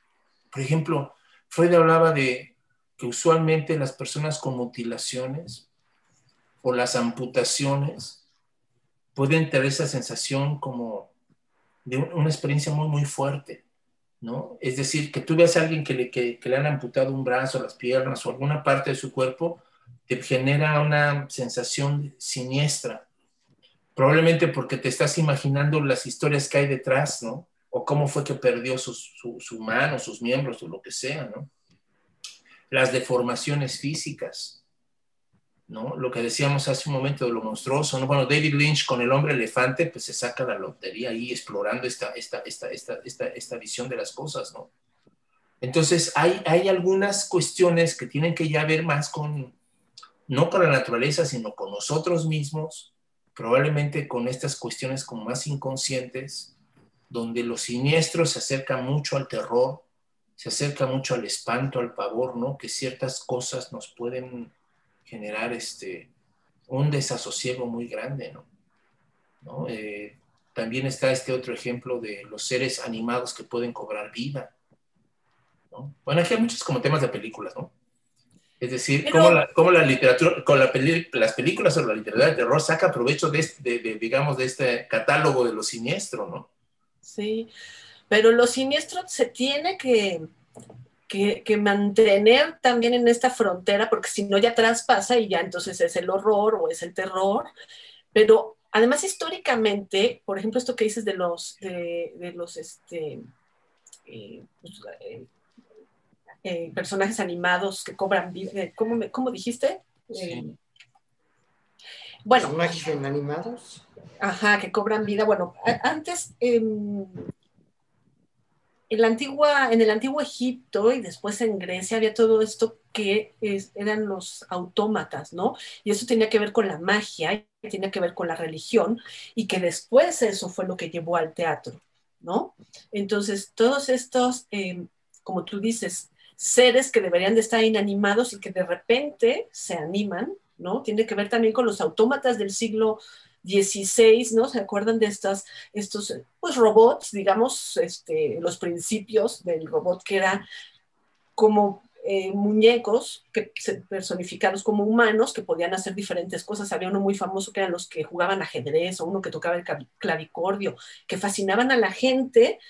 Por ejemplo, Freud hablaba de que usualmente las personas con mutilaciones o las amputaciones pueden tener esa sensación como de una experiencia muy, muy fuerte ¿no? Es decir, que tú veas a alguien que le, que, le han amputado un brazo, las piernas o alguna parte de su cuerpo, te genera una sensación siniestra. Probablemente porque te estás imaginando las historias que hay detrás, ¿no? O cómo fue que perdió su, su, su mano, sus miembros o lo que sea, ¿no? Las deformaciones físicas, ¿no? Lo que decíamos hace un momento de lo monstruoso, ¿no? Bueno, David Lynch con el hombre elefante, pues se saca la lotería ahí explorando esta, esta, esta, esta, esta, visión de las cosas, ¿no? Entonces, hay, hay algunas cuestiones que tienen que ya ver más con, no con la naturaleza, sino con nosotros mismos, probablemente con estas cuestiones como más inconscientes, donde lo siniestro se acerca mucho al terror, se acerca mucho al espanto, al pavor, ¿no? Que ciertas cosas nos pueden generar este, un desasosiego muy grande, ¿no? Eh, también está este otro ejemplo de los seres animados que pueden cobrar vida. ¿no? Bueno, aquí hay muchos como temas de películas, ¿no? Es decir, cómo, la, literatura, con la las películas sobre la literatura de terror saca provecho de, de, digamos, de este catálogo de lo siniestro, ¿no? Sí, pero lo siniestro se tiene que, que, mantener también en esta frontera, porque si no ya traspasa y ya entonces es el horror o es el terror. Pero además históricamente, por ejemplo, esto que dices de los, de, los este, eh, pues, eh, eh, personajes animados que cobran vida, ¿cómo, ¿cómo, dijiste? bueno. ¿Personajes animados? Ajá, que cobran vida. Bueno, antes em, en, en el antiguo Egipto y después en Grecia había todo esto que eran los autómatas, ¿no? Y eso tenía que ver con la magia, y tenía que ver con la religión, y que después eso fue lo que llevó al teatro, ¿no? Entonces, todos estos, em, como tú dices, seres que deberían de estar inanimados y que de repente se animan, ¿no? Tiene que ver también con los autómatas del siglo 16, ¿no? ¿Se acuerdan de estas, estos, pues, robots, digamos, este, los principios del robot que era como eh, muñecos que personificados como humanos que podían hacer diferentes cosas. Había uno muy famoso que eran los que jugaban ajedrez o uno que tocaba el clavicordio, que fascinaban a la gente,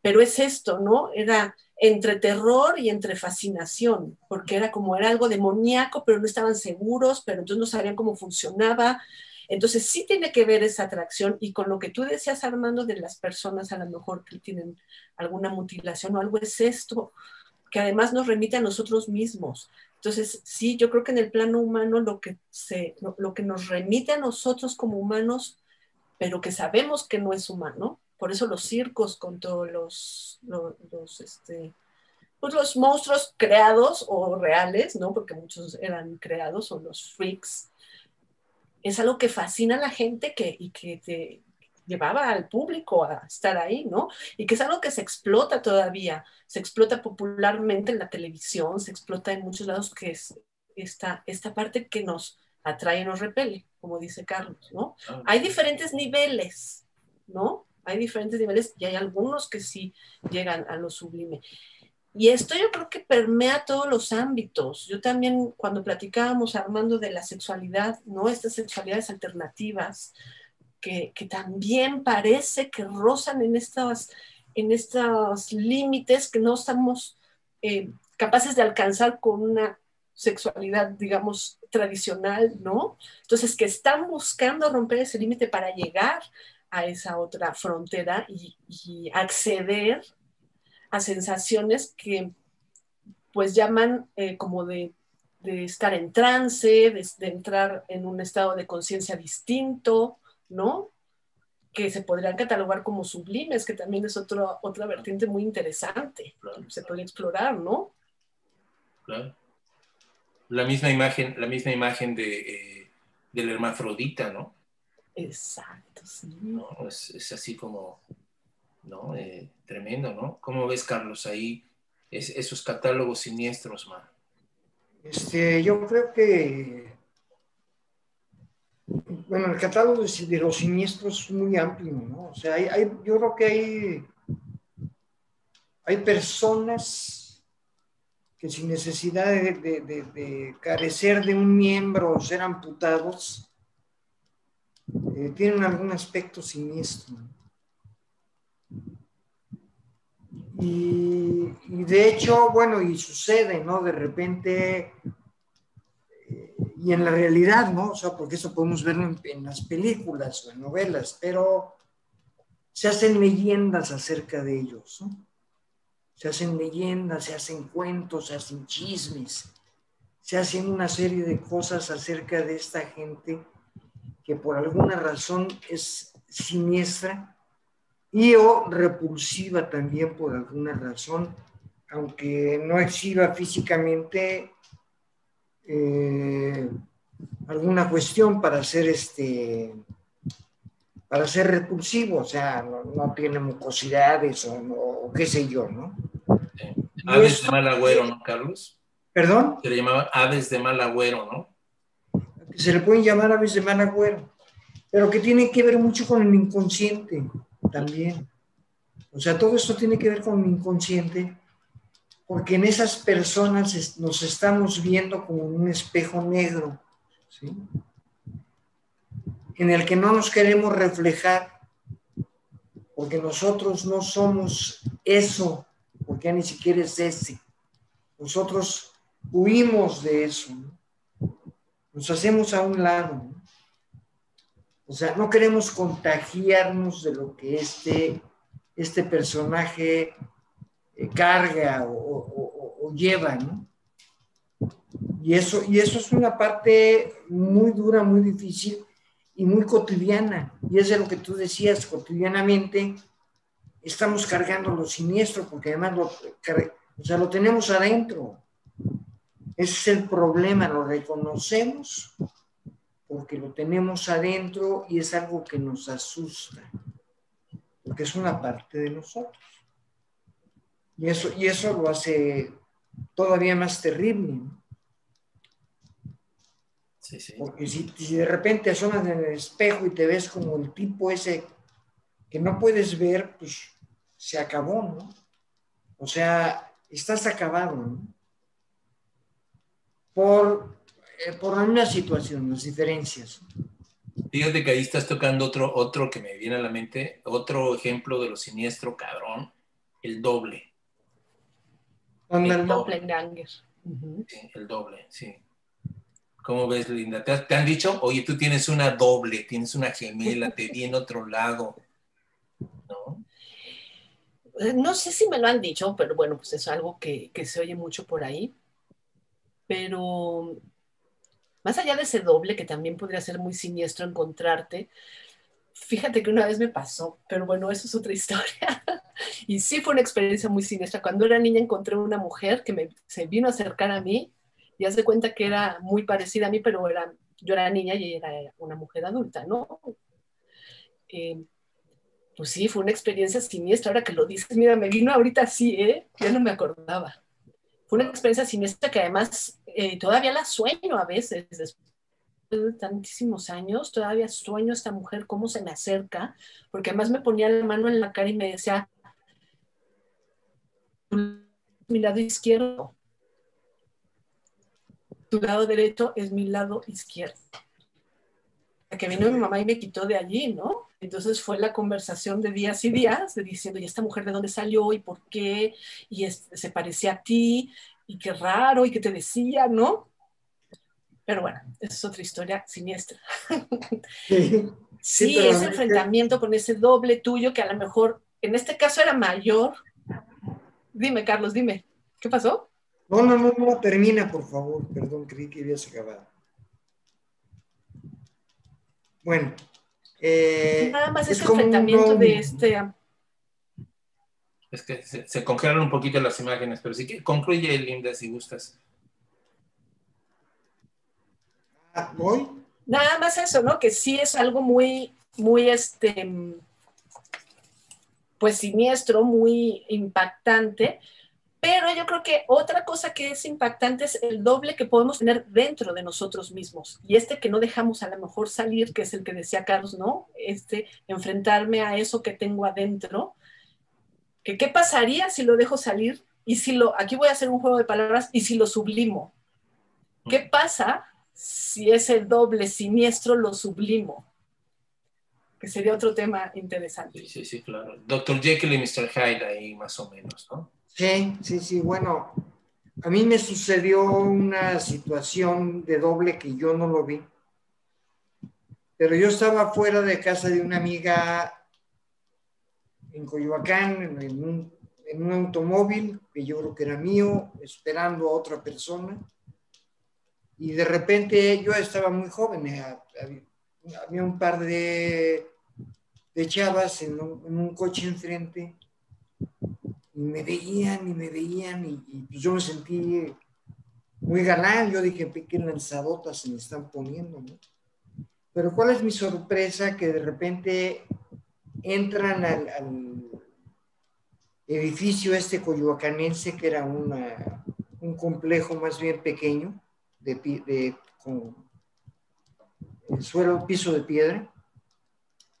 pero es esto, ¿no? Era entre terror y entre fascinación, porque era como era algo demoníaco, pero no estaban seguros, pero entonces no sabían cómo funcionaba. Entonces sí tiene que ver esa atracción y con lo que tú decías, Armando, de las personas a lo mejor que tienen alguna mutilación o algo es esto, que además nos remite a nosotros mismos. Entonces, sí, yo creo que en el plano humano lo que, se, lo, que nos remite a nosotros como humanos, pero que sabemos que no es humano, por eso los circos con todos los, los, este, pues los monstruos creados o reales, ¿no? Porque muchos eran creados, o los freaks, es algo que fascina a la gente que, y que te llevaba al público a estar ahí, ¿no? Y que es algo que se explota todavía, se explota popularmente en la televisión, se explota en muchos lados, que es esta, esta parte que nos atrae y nos repele, como dice Carlos, ¿no? Ah, hay diferentes niveles, ¿no? Hay diferentes niveles y hay algunos que sí llegan a lo sublime. Y esto yo creo que permea todos los ámbitos. Yo también, cuando platicábamos, Armando, de la sexualidad, ¿no? Estas sexualidades alternativas, que, también parece que rozan en estos, en estos límites que no estamos eh, capaces de alcanzar con una sexualidad, digamos, tradicional, ¿no? Entonces, que están buscando romper ese límite para llegar a esa otra frontera y acceder a sensaciones que pues llaman eh, como de, estar en trance, de, entrar en un estado de conciencia distinto, ¿no? Que se podrían catalogar como sublimes, que también es otro, otra vertiente muy interesante. se puede explorar, ¿no? Claro. La misma imagen, la misma imagen de, eh, del hermafrodita, ¿no? Exacto, sí. es así como ¿no? Eh, tremendo, ¿no? ¿Cómo ves, Carlos, ahí esos catálogos siniestros, man? Este, yo creo que, bueno, el catálogo de los siniestros es muy amplio, ¿no? O sea, hay, yo creo que hay, hay personas que sin necesidad de, carecer de un miembro o ser amputados, eh, tienen algún aspecto siniestro. ¿no? Y, de hecho, bueno, y sucede, ¿no? De repente, eh, y en la realidad, ¿no? O sea, porque eso podemos verlo en, las películas o en novelas, pero se hacen leyendas acerca de ellos, ¿no? Se hacen leyendas, se hacen cuentos, se hacen chismes, se hacen una serie de cosas acerca de esta gente que por alguna razón es siniestra y o repulsiva también por alguna razón, aunque no exhiba físicamente eh, alguna cuestión para ser este para ser repulsivo, o sea, no, tiene mucosidades o, qué sé yo, ¿no? Aves de mal agüero, ¿no, Carlos? ¿Perdón? Se le llamaba aves de mal agüero, ¿no? Se le pueden llamar aves de mal agüero, pero que tiene que ver mucho con el inconsciente también. O sea, todo esto tiene que ver con el inconsciente, porque en esas personas nos estamos viendo como un espejo negro, ¿sí? en el que no nos queremos reflejar, porque nosotros no somos eso, porque ya ni siquiera es ese. Nosotros huimos de eso, nos hacemos a un lado. O sea, no queremos contagiarnos de lo que este, este personaje eh, carga o, lleva, ¿no? Y eso, y eso es una parte muy dura, muy difícil y muy cotidiana. Y es de lo que tú decías, cotidianamente estamos cargando lo siniestro porque además lo, o sea, lo tenemos adentro. Ese es el problema, lo reconocemos porque lo tenemos adentro y es algo que nos asusta, porque es una parte de nosotros. Y eso, y eso lo hace todavía más terrible. Sí, sí. Porque si, de repente asomas en el espejo y te ves como el tipo ese que no puedes ver, pues se acabó, ¿no? O sea, estás acabado, ¿no? por, eh, por una situación, las diferencias. Fíjate que ahí estás tocando otro, otro que me viene a la mente, otro ejemplo de lo siniestro, cabrón, el doble. El, El doble doble. Sí, el doble, sí. ¿Cómo ves, Linda? ¿Te, te han dicho, oye, tú tienes una doble, tienes una gemela, te vi en otro lado? ¿No? Eh, No sé si me lo han dicho, pero bueno, pues es algo que, que se oye mucho por ahí. Pero más allá de ese doble, que también podría ser muy siniestro encontrarte, fíjate que una vez me pasó, pero bueno, eso es otra historia. Y sí fue una experiencia muy siniestra. Cuando era niña encontré una mujer que me, se vino a acercar a mí y hace cuenta que era muy parecida a mí, pero era, yo era niña y era una mujer adulta, ¿no? Eh, pues sí, fue una experiencia siniestra. Ahora que lo dices, mira, me vino ahorita así, ¿eh? Ya no me acordaba. Fue una experiencia siniestra que además eh, todavía la sueño a veces, después de tantísimos años, todavía sueño a esta mujer, cómo se me acerca, porque además me ponía la mano en la cara y me decía, mi lado izquierdo, tu lado derecho es mi lado izquierdo. Que vino mi mamá y me quitó de allí, ¿no? Entonces fue la conversación de días y días, de diciendo, ¿y esta mujer de dónde salió y por qué? Y es- se parecía a ti, y qué raro, y qué te decía, ¿no? Pero bueno, esa es otra historia siniestra. Sí, Sí, pero- ese enfrentamiento con ese doble tuyo que a lo mejor en este caso era mayor. Dime, Carlos, dime, ¿qué pasó? No, no, no, no, termina, por favor. Perdón, creí que habías acabado. Bueno. eh, Nada más es ese un enfrentamiento de este. Es que se, se congelan un poquito las imágenes, pero sí que concluye, Linda, si gustas. Ah, ¿Voy? Nada más eso, ¿no? Que sí es algo muy, muy, este, pues siniestro, muy impactante. Pero yo creo que otra cosa que es impactante es el doble que podemos tener dentro de nosotros mismos. Y este que no dejamos a lo mejor salir, que es el que decía Carlos, ¿no? Este, enfrentarme a eso que tengo adentro. Que qué pasaría si lo dejo salir y si lo, aquí voy a hacer un juego de palabras, y si lo sublimo. ¿Qué pasa si ese doble siniestro lo sublimo? Que sería otro tema interesante. Sí, sí, sí, claro. Dr. Jekyll y Mr. Hyde ahí más o menos, ¿no? Sí, sí, sí. Bueno, a mí me sucedió una situación de doble que yo no lo vi. Pero yo estaba fuera de casa de una amiga en Coyoacán, en, un, en un automóvil que yo creo que era mío, esperando a otra persona. Y de repente yo estaba muy joven, eh, había un par de, de chavas en un, en un coche enfrente y me veían y me veían y, pues yo me sentí muy galán. Yo dije, qué lanzadotas se me están poniendo, ¿no? Pero cuál es mi sorpresa que de repente entran al, edificio este coyoacanense que era un complejo más bien pequeño de con el suelo, piso de piedra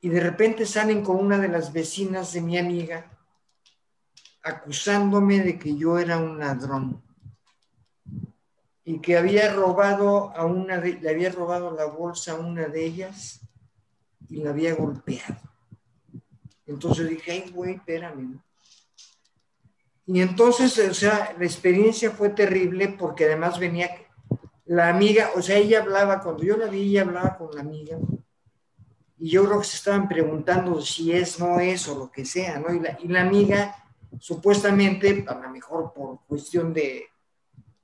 y de repente salen con una de las vecinas de mi amiga acusándome de que yo era un ladrón y que había robado a una de, le había robado la bolsa a una de ellas y la había golpeado. Entonces dije, ay, güey, espérame. Y entonces, o sea, la experiencia fue terrible porque además venía la amiga, o sea, ella hablaba, cuando yo la vi, ella hablaba con la amiga y yo creo que se estaban preguntando si es, no es o lo que sea, ¿no? Y la amiga supuestamente, a lo mejor por cuestión de,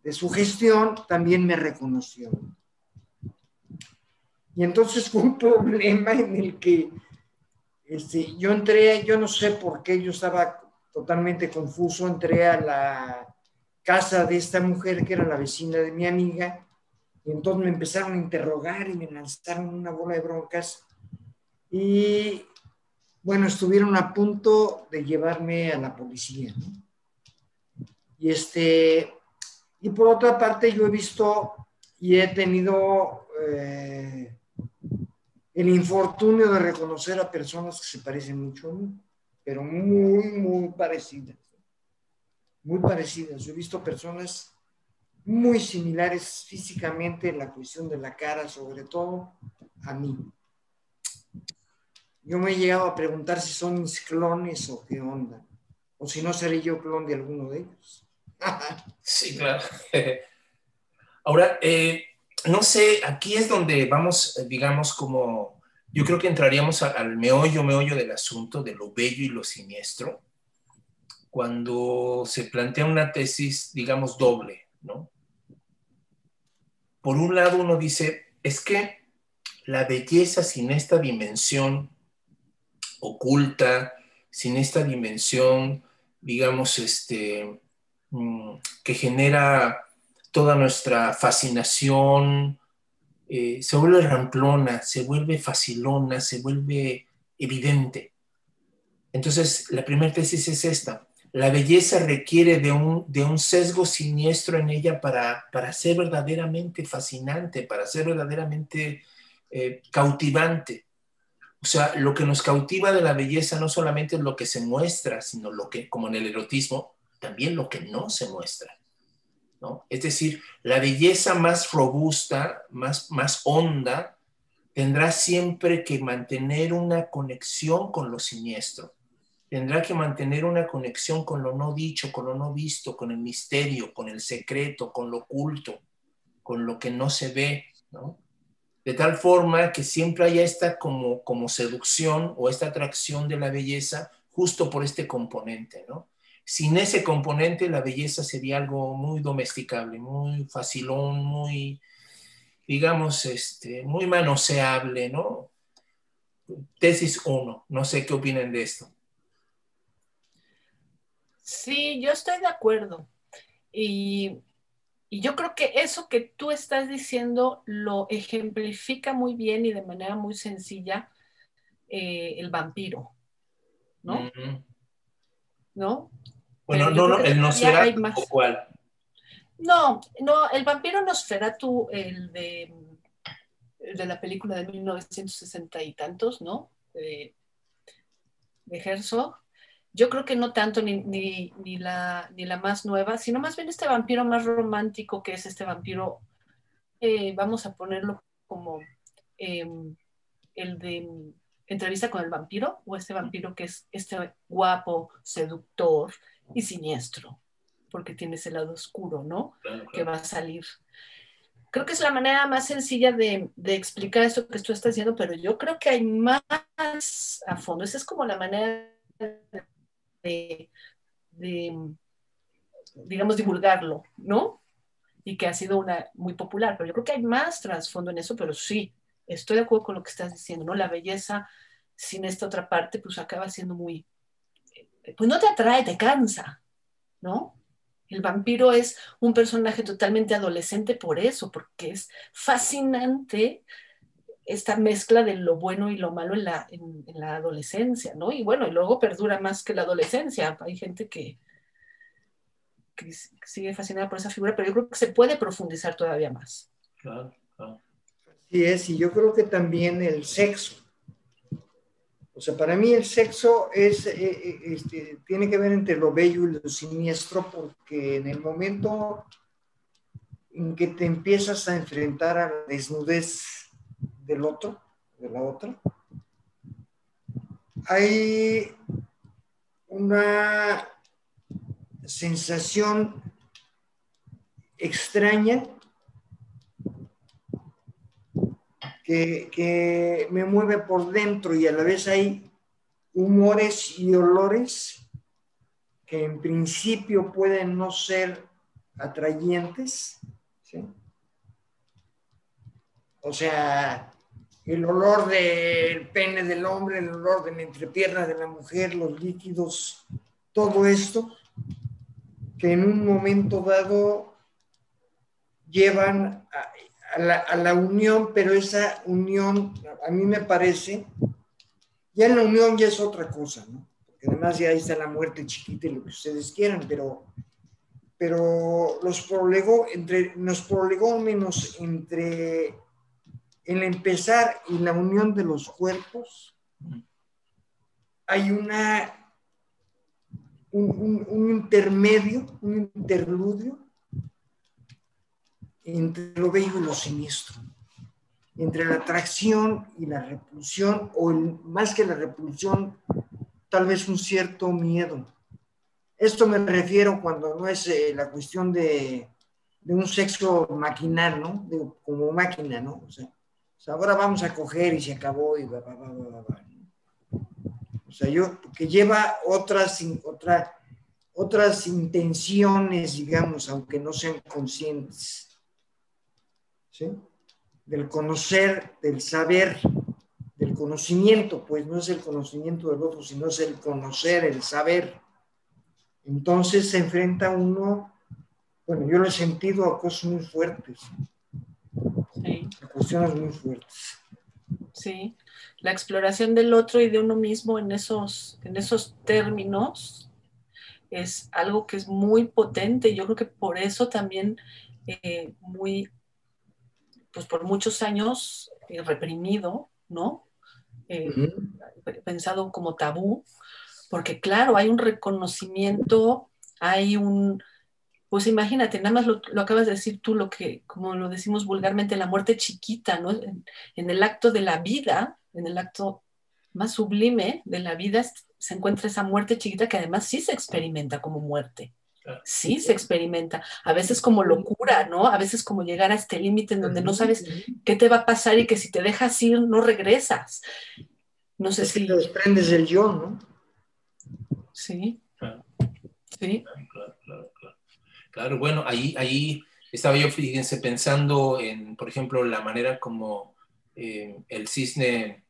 de su gestión, también me reconoció. Y entonces fue un problema en el que este, yo entré, yo no sé por qué, yo estaba totalmente confuso, entré a la casa de esta mujer que era la vecina de mi amiga, y entonces me empezaron a interrogar y me lanzaron una bola de broncas. Y bueno, estuvieron a punto de llevarme a la policía. Y este, y por otra parte, yo he visto y he tenido eh, el infortunio de reconocer a personas que se parecen mucho a mí, pero muy, muy parecidas. Muy parecidas. Yo he visto personas muy similares físicamente en la cuestión de la cara, sobre todo a mí. Yo me he llegado a preguntar si son mis clones o qué onda, o si no seré yo clon de alguno de ellos. sí, claro. Ahora, eh, no sé, aquí es donde vamos, digamos, como yo creo que entraríamos al meollo, meollo del asunto, de lo bello y lo siniestro, cuando se plantea una tesis, digamos, doble, ¿no? Por un lado uno dice, es que la belleza sin esta dimensión oculta, sin esta dimensión, digamos, este, mm, que genera toda nuestra fascinación, eh, se vuelve ramplona, se vuelve facilona, se vuelve evidente. Entonces, la primera tesis es esta. La belleza requiere de un, de un sesgo siniestro en ella para, para ser verdaderamente fascinante, para ser verdaderamente eh, cautivante. O sea, lo que nos cautiva de la belleza no solamente es lo que se muestra, sino lo que, como en el erotismo, también lo que no se muestra. ¿no? Es decir, la belleza más robusta, más, más honda, tendrá siempre que mantener una conexión con lo siniestro. Tendrá que mantener una conexión con lo no dicho, con lo no visto, con el misterio, con el secreto, con lo oculto, con lo que no se ve, ¿no? De tal forma que siempre haya esta como, como seducción o esta atracción de la belleza justo por este componente, ¿no? Sin ese componente la belleza sería algo muy domesticable, muy facilón, muy, digamos, este, muy manoseable, ¿no? Tesis 1, no sé qué opinan de esto. Sí, yo estoy de acuerdo. Y y yo creo que eso que tú estás diciendo lo ejemplifica muy bien y de manera muy sencilla eh, el vampiro, ¿no? ¿No? Bueno, no, no, el Nosferatu cuál. No, no, el vampiro Nosferatu, el de, el de la película de 1960 y tantos, ¿no? De, de Herzog, yo creo que no tanto ni, ni, la, ni la más nueva, sino más bien este vampiro más romántico que es este vampiro, eh, vamos a ponerlo como em, el de entrevista con el vampiro, o este vampiro que es este guapo, seductor y siniestro, porque tiene ese lado oscuro, ¿no? Que va a salir. Creo que es la manera más sencilla de, de, explicar esto que tú estás diciendo, pero yo creo que hay más a fondo. Esa es como la manera de, digamos, divulgarlo, ¿no? Y que ha sido una muy popular, pero yo creo que hay más trasfondo en eso, pero sí, estoy de acuerdo con lo que estás diciendo, ¿no? La belleza sin esta otra parte, pues acaba siendo muy, pues no te atrae, te cansa, ¿no? El vampiro es un personaje totalmente adolescente por eso, porque es fascinante esta mezcla de lo bueno y lo malo en la, en, la adolescencia, ¿no? Y bueno, y luego perdura más que la adolescencia. Hay gente que, que sigue fascinada por esa figura, pero yo creo que se puede profundizar todavía más. Claro, claro. Así es, y yo creo que también el sexo. O sea, para mí el sexo es, eh, eh, este, tiene que ver entre lo bello y lo siniestro, porque en el momento en que te empiezas a enfrentar a la desnudez del otro, de la otra, hay una sensación extraña que, me mueve por dentro y a la vez hay humores y olores que en principio pueden no ser atrayentes, O sea, el olor del pene del hombre, el olor de la entrepierna de la mujer, los líquidos, todo esto, que en un momento dado llevan a, la, unión, pero esa unión, a mí me parece, ya en la unión ya es otra cosa, ¿no? Porque además ya está la muerte chiquita y lo que ustedes quieran, pero, pero los prolegó, entre, nos prolegó menos entre el empezar y la unión de los cuerpos, hay una, un, intermedio, un interludio, entre lo bello y lo siniestro, entre la atracción y la repulsión, o más que la repulsión, tal vez un cierto miedo. Esto me refiero cuando no es eh, la cuestión de, un sexo maquinal, ¿no? como máquina, ¿no? O sea, ahora vamos a coger y se acabó y va, va, va, va, va. O sea, yo, que lleva otras, otra, otras intenciones, digamos, aunque no sean conscientes. ¿Sí? Del conocer, del saber, del conocimiento, pues no es el conocimiento del otro, sino es el conocer, el saber. Entonces se enfrenta uno, bueno, yo lo he sentido a cosas muy fuertes, cuestiones muy fuertes. Sí, la exploración del otro y de uno mismo en esos, en esos términos es algo que es muy potente. Yo creo que por eso también eh, muy, pues por muchos años eh, reprimido, ¿no? Eh, pensado como tabú, porque claro, hay un reconocimiento, hay un, pues imagínate, nada más lo, acabas de decir tú, lo que, como lo decimos vulgarmente, la muerte chiquita, ¿no? en el acto de la vida, en el acto más sublime de la vida, se encuentra esa muerte chiquita que además sí se experimenta como muerte. Sí se experimenta, a veces como locura, ¿no? A veces como llegar a este límite en donde no sabes qué te va a pasar y que si te dejas ir no regresas. No sé si... te desprendes del yo, ¿no? Sí. Sí. Claro, claro, claro. Bueno, ahí, ahí estaba yo, fíjense, pensando en, por ejemplo, la manera como eh, el cisne,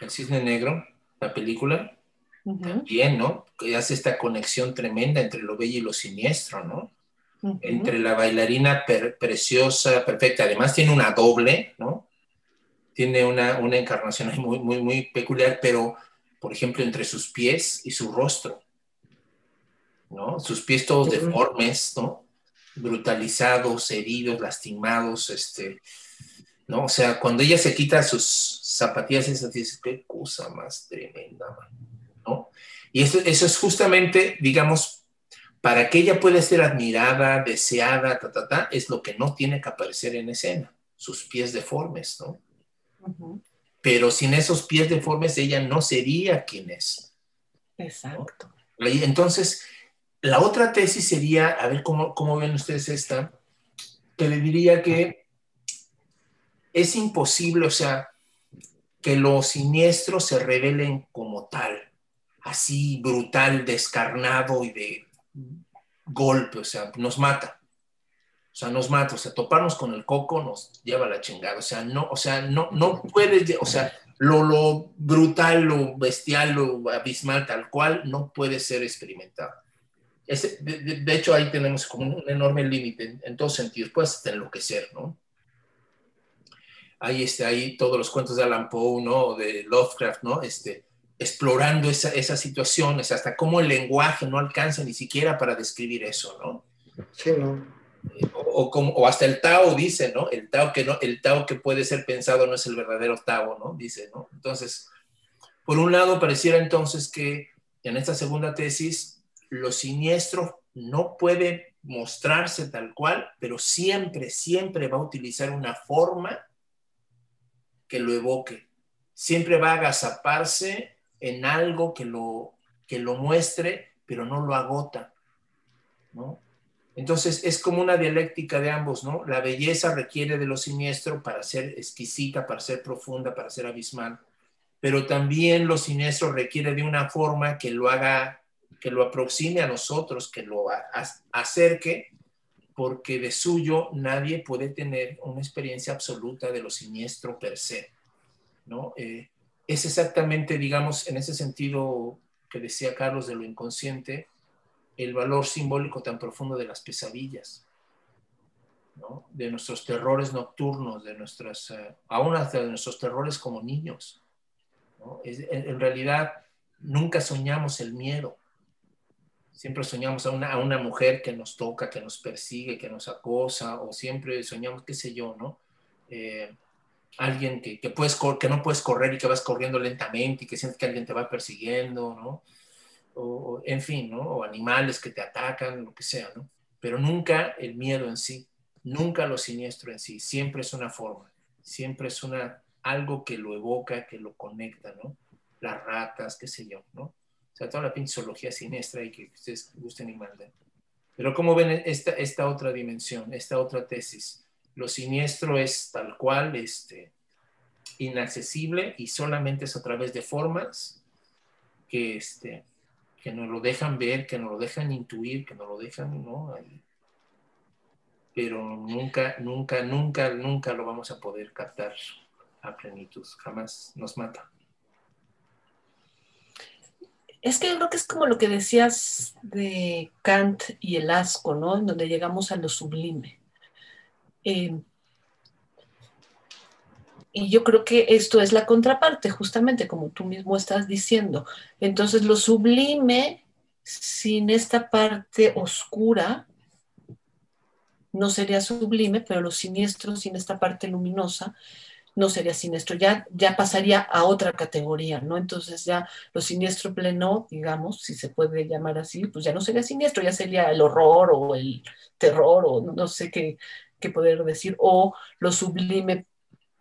el cisne negro, la película, también, ¿no? Que hace esta conexión tremenda entre lo bello y lo siniestro, ¿no? Entre la bailarina preciosa, perfecta, además tiene una doble, ¿no? Tiene una, una encarnación muy, muy, muy peculiar, pero, por ejemplo, entre sus pies y su rostro, ¿no? Sus pies todos deformes, ¿no? Brutalizados, heridos, lastimados, este, ¿no? O sea, cuando ella se quita sus zapatillas, esas dice, qué cosa más tremenda, ¿no? Y eso, eso es justamente, digamos, para que ella pueda ser admirada, deseada, ta, ta, ta, es lo que no tiene que aparecer en escena, sus pies deformes, ¿no? Pero sin esos pies deformes ella no sería quien es. Exacto. Entonces, la otra tesis sería, a ver cómo, cómo ven ustedes esta, que le diría que es imposible, o sea, que los siniestros se revelen como tal, así brutal, descarnado y de golpe, o sea, nos mata. O sea, nos mata, o sea, toparnos con el coco nos lleva a la chingada, o sea, no, o sea, no, no puedes, o sea, lo, lo brutal, lo bestial, lo abismal, tal cual, no puede ser experimentado. De, hecho, ahí tenemos como un enorme límite en, en, todos sentidos, puedes hasta enloquecer, ¿no? ahí, este, ahí todos los cuentos de Alan Poe, ¿no? De Lovecraft, ¿no? Este, explorando esa, esas situaciones, hasta cómo el lenguaje no alcanza ni siquiera para describir eso, ¿no? Sí, ¿no? Eh, o, como, o hasta el Tao dice, ¿no? El Tao, que no, el Tao que puede ser pensado no es el verdadero Tao, ¿no? Dice, ¿no? Entonces, por un lado, pareciera entonces que en esta segunda tesis, lo siniestro no puede mostrarse tal cual, pero siempre, siempre va a utilizar una forma que lo evoque. Siempre va a agazaparse en algo que lo, que lo muestre, pero no lo agota. ¿no? Entonces es como una dialéctica de ambos, ¿no? La belleza requiere de lo siniestro para ser exquisita, para ser profunda, para ser abismal, pero también lo siniestro requiere de una forma que lo haga, que lo aproxime a nosotros, que lo acerque, porque de suyo nadie puede tener una experiencia absoluta de lo siniestro per se. ¿no? Eh, es exactamente, digamos, en ese sentido que decía Carlos de lo inconsciente, el valor simbólico tan profundo de las pesadillas, ¿no? de nuestros terrores nocturnos, de nuestras, eh, aún hasta de nuestros terrores como niños. ¿no? en realidad, nunca soñamos el miedo, Siempre soñamos a una, a una mujer que nos toca, que nos persigue, que nos acosa, o siempre soñamos, qué sé yo, ¿no? Eh, alguien que, que, puedes, que no puedes correr y que vas corriendo lentamente y que sientes que alguien te va persiguiendo, ¿no? O, en fin, ¿no? O animales que te atacan, lo que sea, ¿no? Pero nunca el miedo en sí. nunca lo siniestro en sí, siempre es una forma, siempre es una, algo que lo evoca, que lo conecta, ¿no? Las ratas, qué sé yo, ¿no? O sea, toda la pinzología siniestra y que ustedes gusten y manden. Pero ¿cómo ven esta, esta otra dimensión, esta otra tesis? Lo siniestro es tal cual, este, inaccesible y solamente es a través de formas que, este, que nos lo dejan ver, que nos lo dejan intuir, que nos lo dejan, ¿no? Pero nunca, nunca, nunca, nunca lo vamos a poder captar a plenitud, jamás nos mata. Es que yo creo que es como lo que decías de Kant y el asco, ¿no? En donde llegamos a lo sublime. Eh, y yo creo que esto es la contraparte, justamente como tú mismo estás diciendo. Entonces, lo sublime, sin esta parte oscura, no sería sublime, pero lo siniestro, sin esta parte luminosa, no sería siniestro, ya, ya pasaría a otra categoría, ¿no? Entonces ya lo siniestro pleno, digamos, si se puede llamar así, pues ya no sería siniestro, ya sería el horror o el terror o no sé qué, qué poder decir, o lo sublime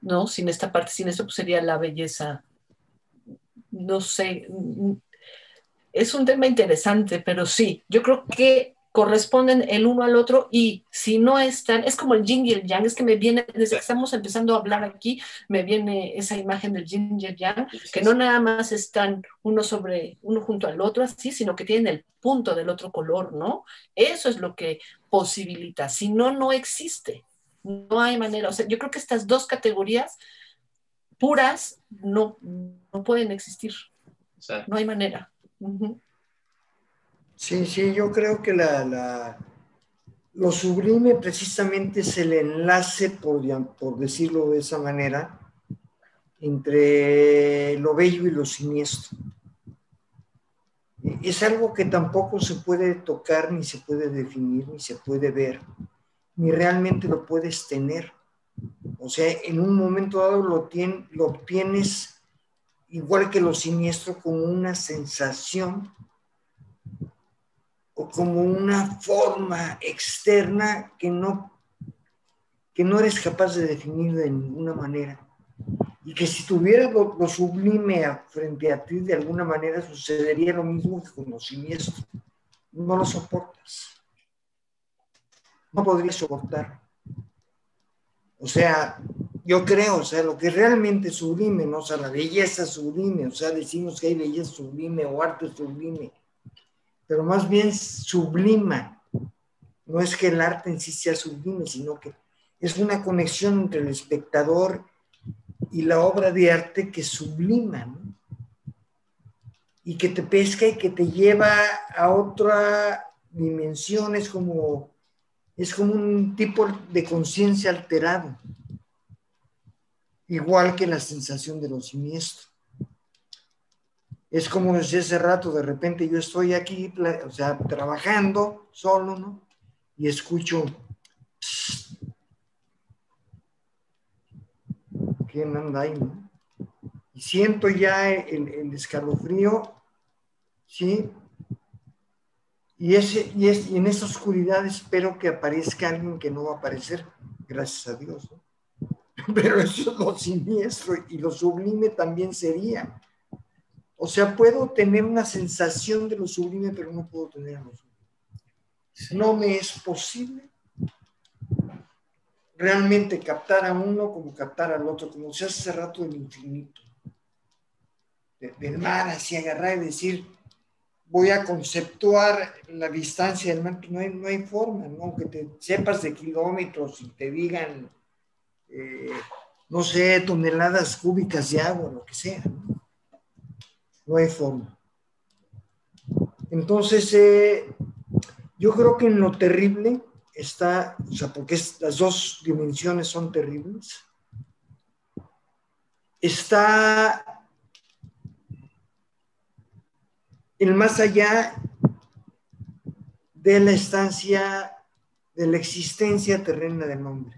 ¿no? Sin esta parte, sin esto, pues sería la belleza. No sé, es un tema interesante, pero sí, yo creo que corresponden el uno al otro y si no están, es como el yin y el yang, es que me viene, desde que estamos empezando a hablar aquí, me viene esa imagen del yin y el yang, que no nada más están uno sobre, uno junto al otro así, sino que tienen el punto del otro color, ¿no? Eso es lo que posibilita, si no, no existe. No hay manera. O sea, yo creo que estas dos categorías puras no, no pueden existir. No hay manera. Sí, sí, yo creo que lo sublime precisamente es el enlace, por, decirlo de esa manera, entre lo bello y lo siniestro. Es algo que tampoco se puede tocar, ni se puede definir, ni se puede ver ni realmente lo puedes tener. O sea, en un momento dado lo, lo obtienes igual que lo siniestro como una sensación o como una forma externa que no, que no eres capaz de definir de ninguna manera. Y que si tuvieras lo, sublime frente a ti, de alguna manera sucedería lo mismo que con. No lo soportas no podría soportar. O sea, yo creo, o sea, lo que realmente sublime, ¿no? O sea, la belleza sublime, o sea, decimos que hay belleza sublime o arte sublime, pero más bien sublima. No es que el arte en sí sea sublime, sino que es una conexión entre el espectador y la obra de arte que sublima. Y que te pesca y que te lleva a otra dimensión, es como es como un tipo de conciencia alterado, igual que la sensación de lo siniestro. Es como desde ese rato, de repente yo estoy aquí, o sea, trabajando solo, ¿no? Y escucho, ¿quién anda ahí, no? Y siento ya el, el escalofrío, ¿sí? Y, ese, y, es, y en esa oscuridad espero que aparezca alguien que no va a aparecer, gracias a Dios. Pero eso es lo siniestro y lo sublime también sería. O sea, puedo tener una sensación de lo sublime, pero no puedo tener lo sublime. No me es posible realmente captar a uno como captar al otro, como se hace hace rato del infinito. Del mar, así agarrar y decir, voy a conceptuar la distancia del mar, no hay, no hay forma, ¿no? Aunque te sepas de kilómetros y te digan, eh, no sé, toneladas cúbicas de agua, lo que sea, ¿no? No hay forma. Entonces, eh, yo creo que en lo terrible está, o sea, porque las dos dimensiones son terribles, está el más allá de la estancia, de la existencia terrena del hombre.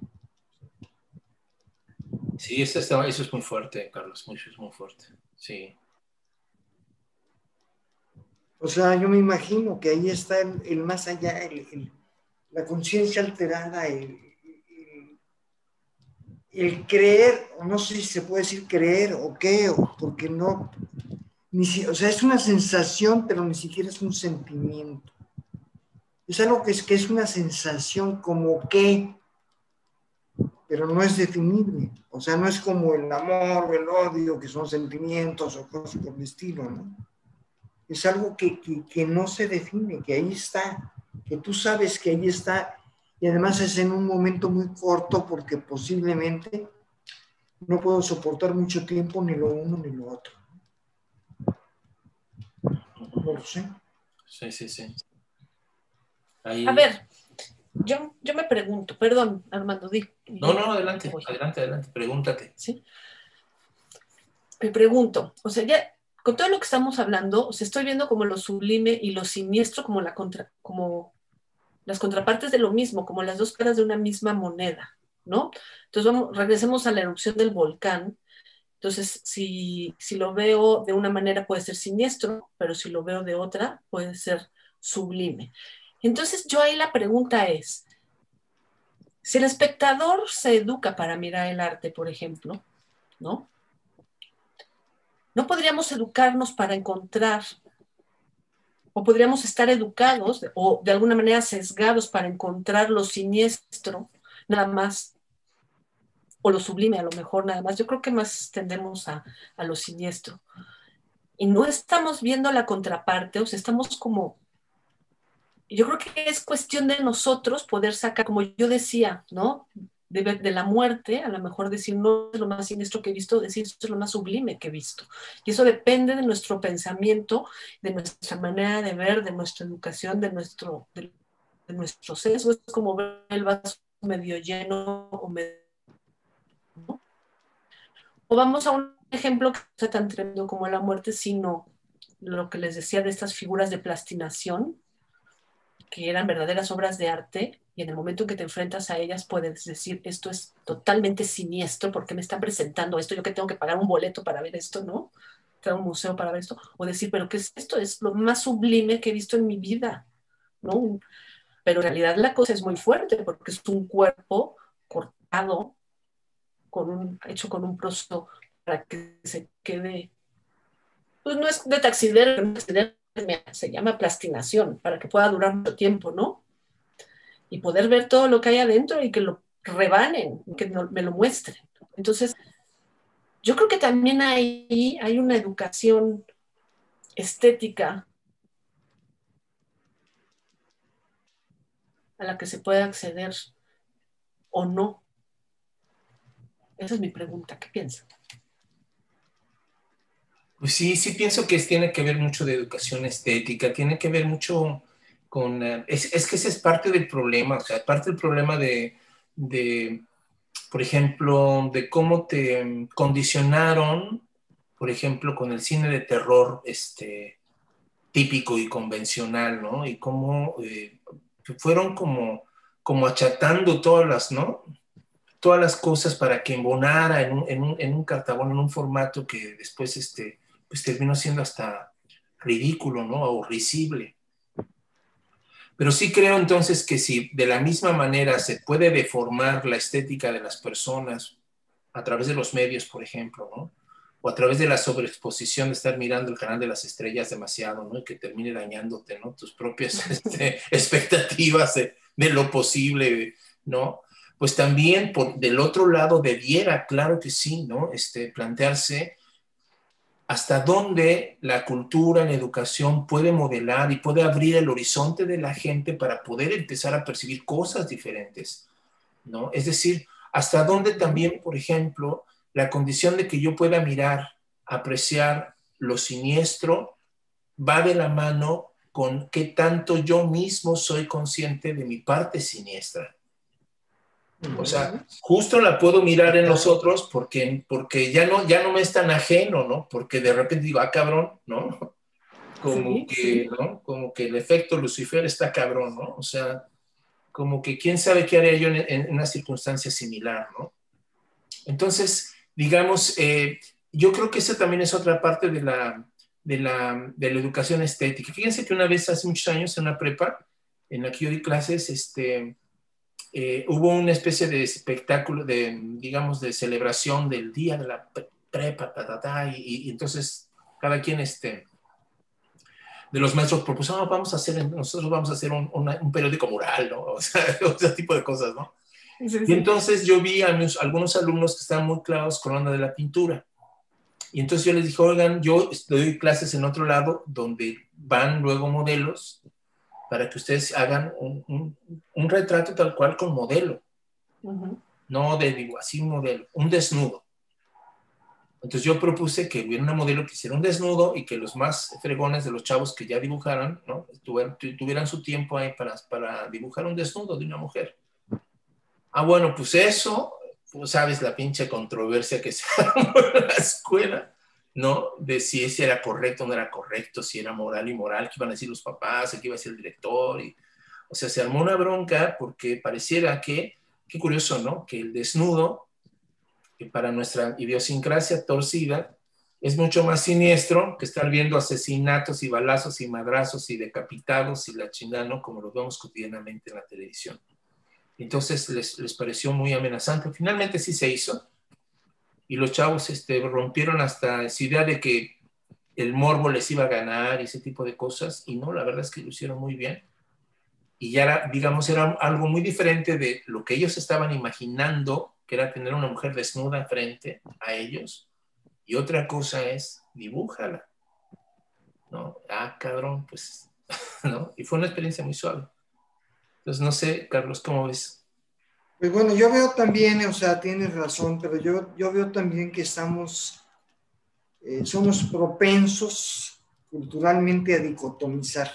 Sí, eso, eso es muy fuerte, Carlos, mucho, es muy fuerte, sí. O sea, yo me imagino que ahí está el, más allá, la conciencia alterada, el creer, no sé si se puede decir creer o qué, o porque no, ni si, o sea, es una sensación, pero ni siquiera es un sentimiento. Es algo que es, que es una sensación como que, pero no es definible. O sea, no es como el amor o el odio, que son sentimientos o cosas por el estilo, ¿no? Es algo que, que, que no se define, que ahí está, que tú sabes que ahí está y además es en un momento muy corto porque posiblemente no puedo soportar mucho tiempo ni lo uno ni lo otro. No lo sé. Sí, sí, sí. A ver, yo, yo me pregunto, perdón, Armando, di. No, no, adelante, adelante, adelante, pregúntate. Sí. Me pregunto, o sea, ya con todo lo que estamos hablando, o sea, estoy viendo como lo sublime y lo siniestro como las contrapartes de lo mismo, como las dos caras de una misma moneda, ¿no? Entonces, vamos, regresemos a la erupción del volcán. Entonces, si, si lo veo de una manera puede ser siniestro, pero si lo veo de otra puede ser sublime. Entonces, yo ahí la pregunta es, si el espectador se educa para mirar el arte, por ejemplo, ¿no? ¿No podríamos educarnos para encontrar o podríamos estar educados o de alguna manera sesgados para encontrar lo siniestro, nada más, o lo sublime a lo mejor nada más. Yo creo que más tendemos a, a lo siniestro. Y no estamos viendo la contraparte, o sea, estamos como yo creo que es cuestión de nosotros poder sacar, como yo decía, ¿no? De, la muerte, a lo mejor decir no es lo más siniestro que he visto, decir es lo más sublime que he visto. Y eso depende de nuestro pensamiento, de nuestra manera de ver, de nuestra educación, de nuestro, de, nuestro sesgo. Es como ver el vaso medio lleno o medio... O vamos a un ejemplo que no sea tan tremendo como la muerte, sino lo que les decía de estas figuras de plastinación, que eran verdaderas obras de arte, y en el momento en que te enfrentas a ellas puedes decir, esto es totalmente siniestro, porque me están presentando esto? Yo que tengo que pagar un boleto para ver esto, ¿no? Tengo un museo para ver esto. O decir, pero ¿qué es esto? Es lo más sublime que he visto en mi vida, ¿no? Pero en realidad la cosa es muy fuerte, porque es un cuerpo cortado, con un, hecho con un proceso para que se quede, pues no es de taxidermia, se llama plastinación, para que pueda durar mucho tiempo, ¿no? y poder ver todo lo que hay adentro y que lo rebanen, que me lo muestren. Entonces, yo creo que también ahí hay una educación estética a la que se puede acceder o no. Esa es mi pregunta. ¿Qué piensan? Pues sí, sí pienso que tiene que ver mucho de educación estética, tiene que ver mucho eh, es, que ese es parte del problema, o sea, parte del problema de, por ejemplo, de cómo te condicionaron, por ejemplo, con el cine de terror este, típico y convencional, ¿no? Y cómo eh, fueron como, como achatando todas las, ¿no? Todas las cosas para que embonara en un, en un, en un cartabón, en un formato que después este, pues terminó siendo hasta ridículo, ¿no? O risible. Pero sí creo entonces que si de la misma manera se puede deformar la estética de las personas a través de los medios, por ejemplo, ¿no? o a través de la sobreexposición de estar mirando el canal de las estrellas demasiado, ¿no? Y que termine dañándote, ¿no? Tus propias este, expectativas de, de, lo posible, ¿no? Pues también por, del otro lado debiera, claro que sí, ¿no? Este, plantearse hasta dónde la cultura, la educación puede modelar y puede abrir el horizonte de la gente para poder empezar a percibir cosas diferentes, ¿no? Es decir, hasta dónde también, por ejemplo, la condición de que yo pueda mirar, apreciar lo siniestro, va de la mano con qué tanto yo mismo soy consciente de mi parte siniestra. O sea, justo la puedo mirar en los otros porque, porque ya, no, ya no me es tan ajeno, ¿no? Porque de repente digo, ah, cabrón, ¿no? Como que, ¿no? Como que el efecto Lucifer está cabrón, ¿no? O sea, como que quién sabe qué haría yo en, una circunstancia similar, ¿no? Entonces, digamos, eh, yo creo que esa también es otra parte de la, de la, de la educación estética. Fíjense que una vez hace muchos años en una prepa, en la que yo di clases, este eh, hubo una especie de espectáculo, de, digamos, de celebración del día de la prepa, y, entonces cada quien, este, de los maestros propuso, ah, vamos a hacer, nosotros vamos a hacer un, periódico mural, ¿no? O sea, ese tipo de cosas, ¿no? Y entonces yo vi a algunos alumnos que estaban muy clavados con la onda de la pintura. Y entonces yo les dije, oigan, yo doy clases en otro lado donde van luego modelos para que ustedes hagan un, un, retrato tal cual con modelo. No de, digo, así un modelo, un desnudo. Entonces yo propuse que hubiera una modelo que hiciera un desnudo y que los más fregones de los chavos que ya dibujaran, ¿no? Tuvieran, su tiempo ahí para, para dibujar un desnudo de una mujer. Ah, bueno, pues eso, tú sabes la pinche controversia que se armó en la escuela, ¿no? De si ese era correcto o no era correcto, si era moral y moral, qué iban a decir los papás, qué iba a decir el director. Y, o sea, se armó una bronca porque pareciera que, qué curioso, ¿no? Que el desnudo que para nuestra idiosincrasia torcida es mucho más siniestro que estar viendo asesinatos y balazos y madrazos y decapitados y la chingada, Como lo vemos cotidianamente en la televisión. Entonces les, les, pareció muy amenazante. Finalmente sí se hizo. Y los chavos este, rompieron hasta esa idea de que el morbo les iba a ganar y ese tipo de cosas. Y no, la verdad es que lo hicieron muy bien. Y ya, era, digamos, era algo muy diferente de lo que ellos estaban imaginando que era tener una mujer desnuda frente a ellos, y otra cosa es, dibújala. ¿No? Ah, cabrón, pues, ¿no? Y fue una experiencia muy suave. Entonces, no sé, Carlos, ¿cómo ves? Pues bueno, yo veo también, o sea, tienes razón, pero yo, yo veo también que estamos, eh, somos propensos culturalmente a dicotomizar.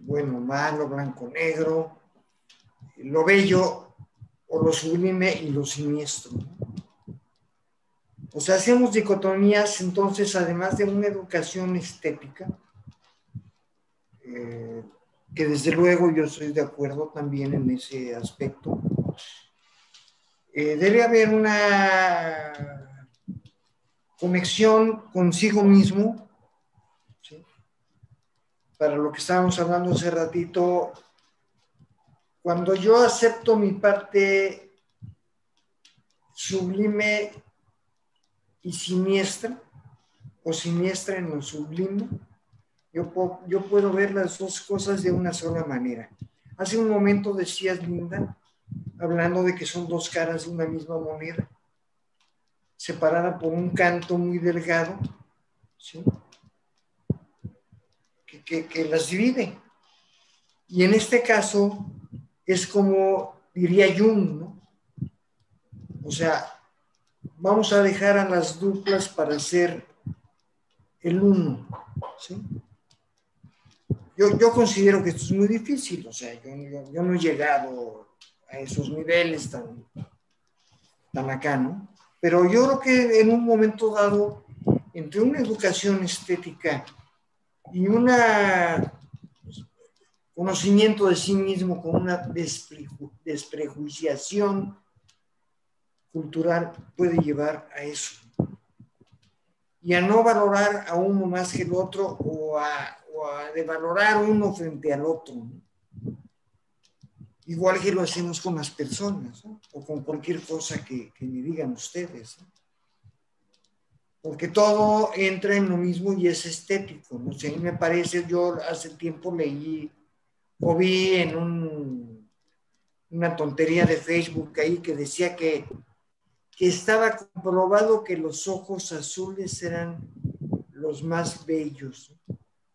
Bueno, malo, blanco, negro, lo bello o lo sublime y lo siniestro. O sea, hacemos dicotomías, entonces, además de una educación estética, eh, que desde luego yo estoy de acuerdo también en ese aspecto, eh, debe haber una conexión consigo mismo, para lo que estábamos hablando hace ratito, cuando yo acepto mi parte sublime y siniestra, o siniestra en lo sublime, yo, puedo, yo puedo ver las dos cosas de una sola manera. Hace un momento decías, Linda, hablando de que son dos caras de una misma moneda, separada por un canto muy delgado, que, que las divide. Y en este caso, es como diría Jung, ¿no? O sea, vamos a dejar a las duplas para ser el uno, ¿sí? Yo, considero que esto es muy difícil, o sea, yo, no he llegado a esos niveles tan, tan acá, ¿no? Pero yo creo que en un momento dado, entre una educación estética y una conocimiento de sí mismo con una desprejuiciación cultural puede llevar a eso. Y a no valorar a uno más que el otro o a, de valorar uno frente al otro. Igual que lo hacemos con las personas o con cualquier cosa que, me digan ustedes. Porque todo entra en lo mismo y es estético. ¿no? sé, me parece, yo hace tiempo leí o vi en una tontería de Facebook ahí que decía que, que estaba comprobado que los ojos azules eran los más bellos.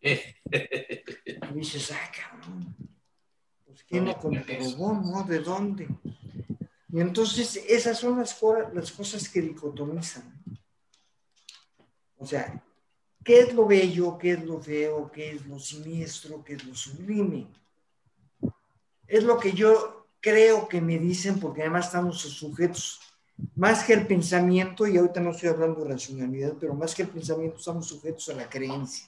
y dices, ah, cabrón, pues ¿quién lo comprobó, no? ¿De dónde? Y entonces esas son las, las cosas que dicotomizan. O sea, ¿qué es lo bello, qué es lo feo, qué es lo siniestro, qué es lo sublime? es lo que yo creo que me dicen, porque además estamos sujetos, más que el pensamiento, y ahorita no estoy hablando de racionalidad, pero más que el pensamiento estamos sujetos a la creencia,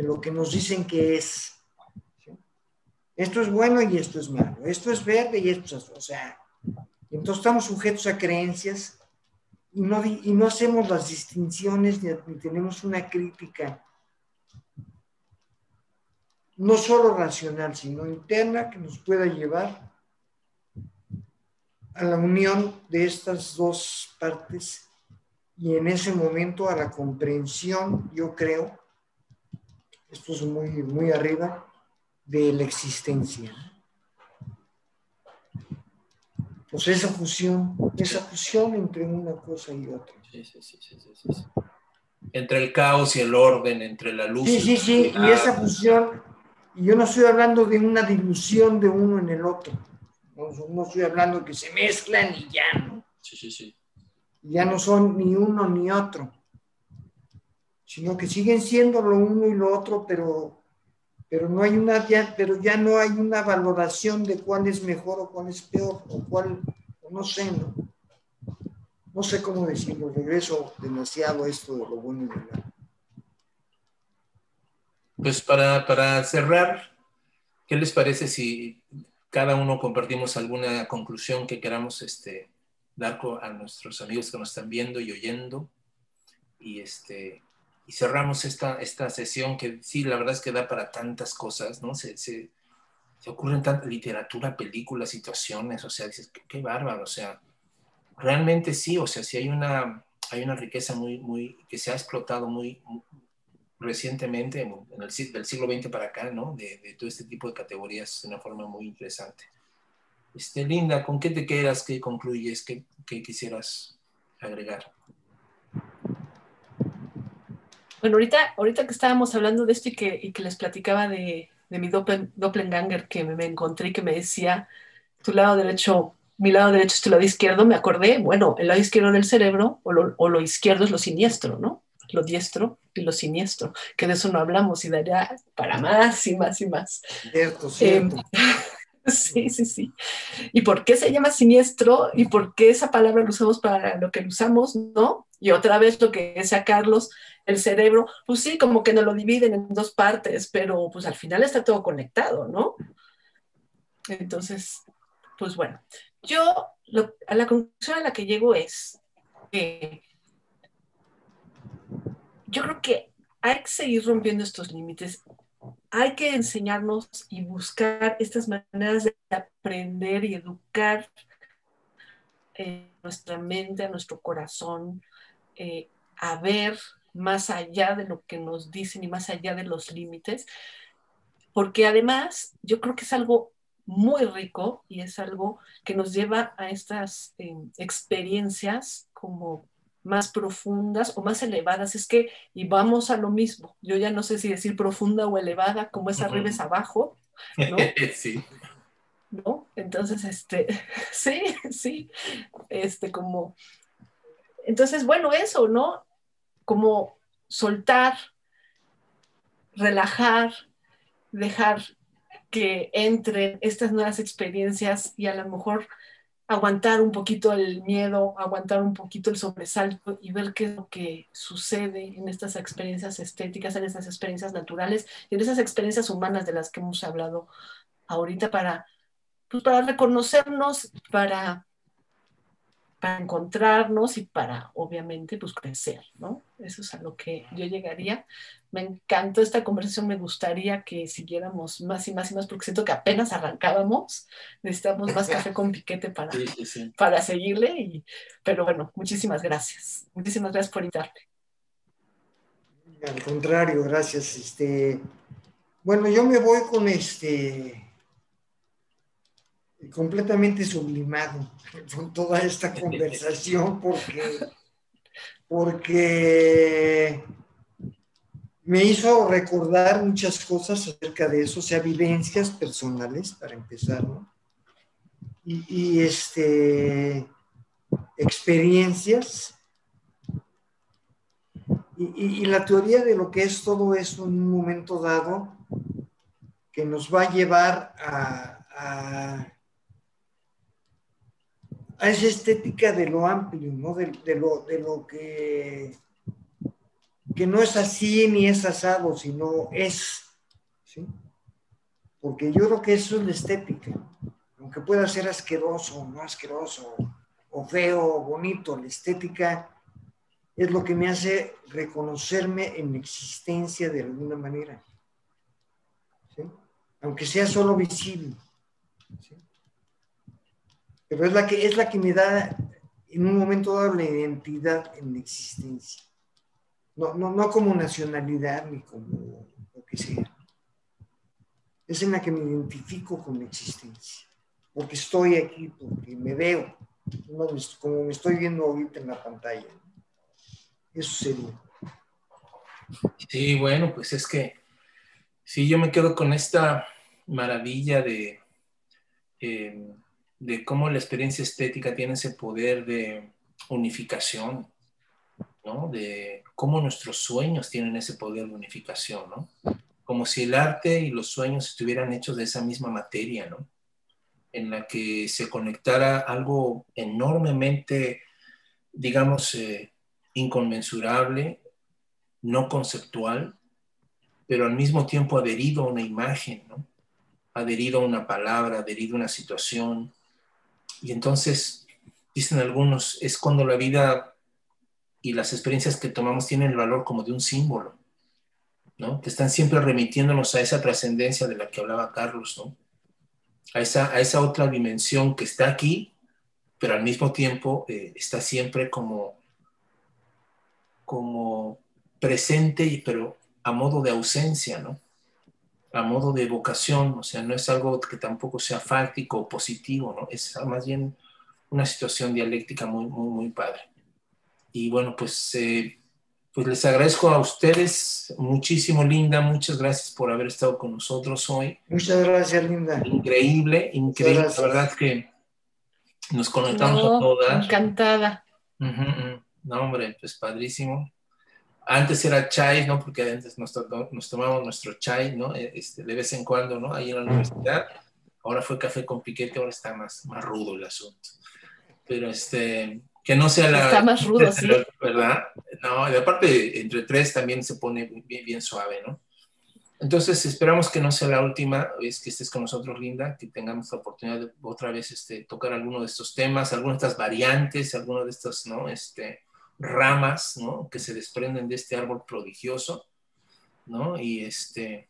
de lo que nos dicen que es. Esto es bueno y esto es malo, esto es verde y esto es, o sea, entonces estamos sujetos a creencias y no, y no hacemos las distinciones ni tenemos una crítica no solo racional, sino interna, que nos pueda llevar a la unión de estas dos partes y en ese momento a la comprensión, yo creo, esto es muy, muy arriba, de la existencia. Pues esa fusión, esa fusión entre una cosa y otra. Sí, sí, sí, sí, sí, Entre el caos y el orden, entre la luz. Sí, sí, sí, y esa fusión, y yo no estoy hablando de una dilución de uno en el otro. No, estoy hablando que se mezclan y ya, ¿no? Sí, sí, sí. Ya no son ni uno ni otro, sino que siguen siendo lo uno y lo otro, pero, pero no hay una, ya, pero ya no hay una valoración de cuál es mejor o cuál es peor, o cuál, no sé, ¿no? No sé cómo decirlo, regreso demasiado esto de lo bueno y lo malo. Pues para, para cerrar, ¿qué les parece si cada uno compartimos alguna conclusión que queramos este, dar a nuestros amigos que nos están viendo y oyendo. Y, este, y cerramos esta, esta sesión que sí, la verdad es que da para tantas cosas, ¿no? Se, se, se ocurren tanta literatura, películas, situaciones, o sea, dices, qué, bárbaro, o sea, realmente sí, o sea, sí hay una, hay una riqueza muy, muy, que se ha explotado muy, recientemente, en el, del siglo XX para acá, ¿no? De, de, todo este tipo de categorías de una forma muy interesante. Este, Linda, ¿con qué te quedas? ¿Qué concluyes? ¿Qué, qué quisieras agregar? Bueno, ahorita, ahorita que estábamos hablando de esto y que, y que les platicaba de, de mi doppelganger que me, me, encontré y que me decía, tu lado derecho, mi lado derecho es tu lado izquierdo, me acordé, bueno, el lado izquierdo del cerebro o lo, o lo izquierdo es lo siniestro, ¿no? lo diestro y lo siniestro, que de eso no hablamos y daría para más y más y más. Cierto, cierto. Eh, sí, sí, sí. ¿Y por qué se llama siniestro? ¿Y por qué esa palabra lo usamos para lo que lo usamos, no? Y otra vez lo que decía Carlos, el cerebro, pues sí, como que nos lo dividen en dos partes, pero pues al final está todo conectado, ¿no? Entonces, pues bueno, yo a la conclusión a la que llego es que yo creo que hay que seguir rompiendo estos límites. Hay que enseñarnos y buscar estas maneras de aprender y educar eh, nuestra mente, nuestro corazón, eh, a ver más allá de lo que nos dicen y más allá de los límites, porque además yo creo que es algo muy rico y es algo que nos lleva a estas eh, experiencias como más profundas o más elevadas. Es que, y vamos a lo mismo, yo ya no sé si decir profunda o elevada, como es arriba es abajo, ¿no? sí. ¿No? Entonces, este, sí, sí, este, como, entonces, bueno, eso, ¿no? Como soltar, relajar, dejar que entren estas nuevas experiencias y a lo mejor aguantar un poquito el miedo, aguantar un poquito el sobresalto y ver qué es lo que sucede en estas experiencias estéticas, en estas experiencias naturales y en esas experiencias humanas de las que hemos hablado ahorita para, pues para reconocernos, para para encontrarnos y para, obviamente, pues crecer, ¿no? Eso es a lo que yo llegaría. Me encantó esta conversación, me gustaría que siguiéramos más y más y más, porque siento que apenas arrancábamos, necesitamos más café con piquete para, para seguirle, y, pero bueno, muchísimas gracias. Muchísimas gracias por invitarme. Al contrario, gracias. Este, bueno, yo me voy con este completamente sublimado con toda esta conversación porque, porque me hizo recordar muchas cosas acerca de eso, o sea, vivencias personales, para empezar, ¿no? Y, este, experiencias. Y, la teoría de lo que es todo en un momento dado, que nos va a llevar a esa estética de lo amplio, ¿no? De, lo, de lo que, que no es así ni es asado, sino es, ¿sí? Porque yo creo que eso es la estética, aunque pueda ser asqueroso, no asqueroso, o feo, o bonito, la estética es lo que me hace reconocerme en existencia de alguna manera. ¿sí? aunque sea solo visible. Pero es la, que, es la que me da en un momento dado la identidad en la existencia. No, no, no como nacionalidad ni como lo que sea. Es en la que me identifico con la existencia. Porque estoy aquí, porque me veo, como me estoy viendo ahorita en la pantalla. Eso sería. Sí, bueno, pues es que sí, yo me quedo con esta maravilla de, eh, de cómo la experiencia estética tiene ese poder de unificación, ¿no? De cómo nuestros sueños tienen ese poder de unificación, ¿no? Como si el arte y los sueños estuvieran hechos de esa misma materia, ¿no? En la que se conectara algo enormemente, digamos, eh, inconmensurable, no conceptual, pero al mismo tiempo adherido a una imagen, ¿no? adherido a una palabra, adherido a una situación. Y entonces, dicen algunos, es cuando la vida y las experiencias que tomamos tienen el valor como de un símbolo, ¿no? que están siempre remitiéndonos a esa trascendencia de la que hablaba Carlos, ¿no? a, esa, a esa otra dimensión que está aquí, pero al mismo tiempo eh, está siempre como, como presente, pero a modo de ausencia, ¿no? A modo de vocación, o sea, no es algo que tampoco sea fáctico o positivo, ¿no? Es más bien una situación dialéctica muy, muy, muy padre. Y bueno, pues, eh, pues les agradezco a ustedes muchísimo, Linda. Muchas gracias por haber estado con nosotros hoy. Muchas gracias, Linda. Increíble, increíble. La verdad que nos conectamos a todas. Encantada. No, hombre, pues padrísimo antes era chai, ¿no? Porque antes nos, nos tomamos nuestro chai, ¿no? E, este, de vez en cuando, ¿no? Ahí en la universidad. Ahora fue café con piquete, ahora está más, más rudo el asunto. Pero este, que no sea la... Está más rudo, sí. ¿Verdad? No, y aparte, entre tres también se pone bien, bien suave, ¿no? Entonces, esperamos que no sea la última vez que estés con nosotros, Linda, que tengamos la oportunidad de otra vez este, tocar alguno de estos temas, algunas de estas variantes, alguno de estos, ¿no? Este, ramas, ¿no? Que se desprenden de este árbol prodigioso, ¿no? Y este,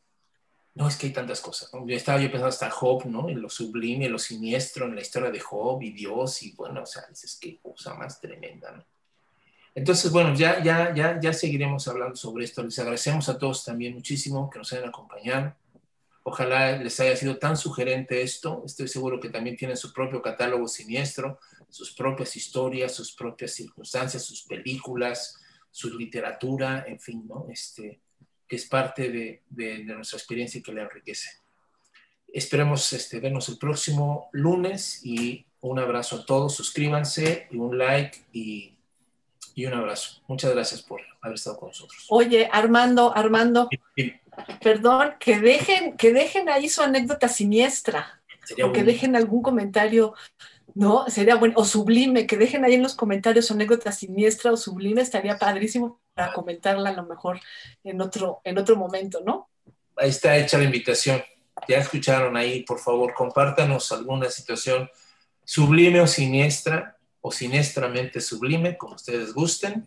no, es que hay tantas cosas. Yo estaba yo pensando hasta Job, ¿no? En lo sublime, lo siniestro, en la historia de Job y Dios, y bueno, o sea, dices, qué cosa más tremenda, ¿no? Entonces, bueno, ya, ya, ya, ya seguiremos hablando sobre esto. Les agradecemos a todos también muchísimo que nos hayan acompañado. Ojalá les haya sido tan sugerente esto. Estoy seguro que también tienen su propio catálogo siniestro sus propias historias, sus propias circunstancias, sus películas, su literatura, en fin, ¿no? Este, que es parte de, de, nuestra experiencia y que le enriquece. Esperemos este, vernos el próximo lunes y un abrazo a todos, suscríbanse y un like y, y un abrazo. Muchas gracias por haber estado con nosotros. Oye, Armando, Armando, perdón, que dejen, que dejen ahí su anécdota siniestra. o que dejen algún comentario ¿no? Sería bueno, o sublime, que dejen ahí en los comentarios su anécdota siniestra o sublime, estaría padrísimo para comentarla a lo mejor en otro, en otro momento, ¿no? Ahí está hecha la invitación. Ya escucharon ahí, por favor, compártanos alguna situación sublime o siniestra, o siniestramente sublime, como ustedes gusten,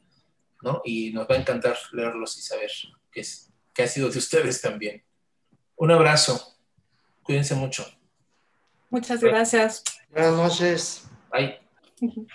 ¿no? Y nos va a encantar leerlos y saber qué, es, qué ha sido de ustedes también. Un abrazo. Cuídense mucho. Muchas gracias. Buenas noches. Bye.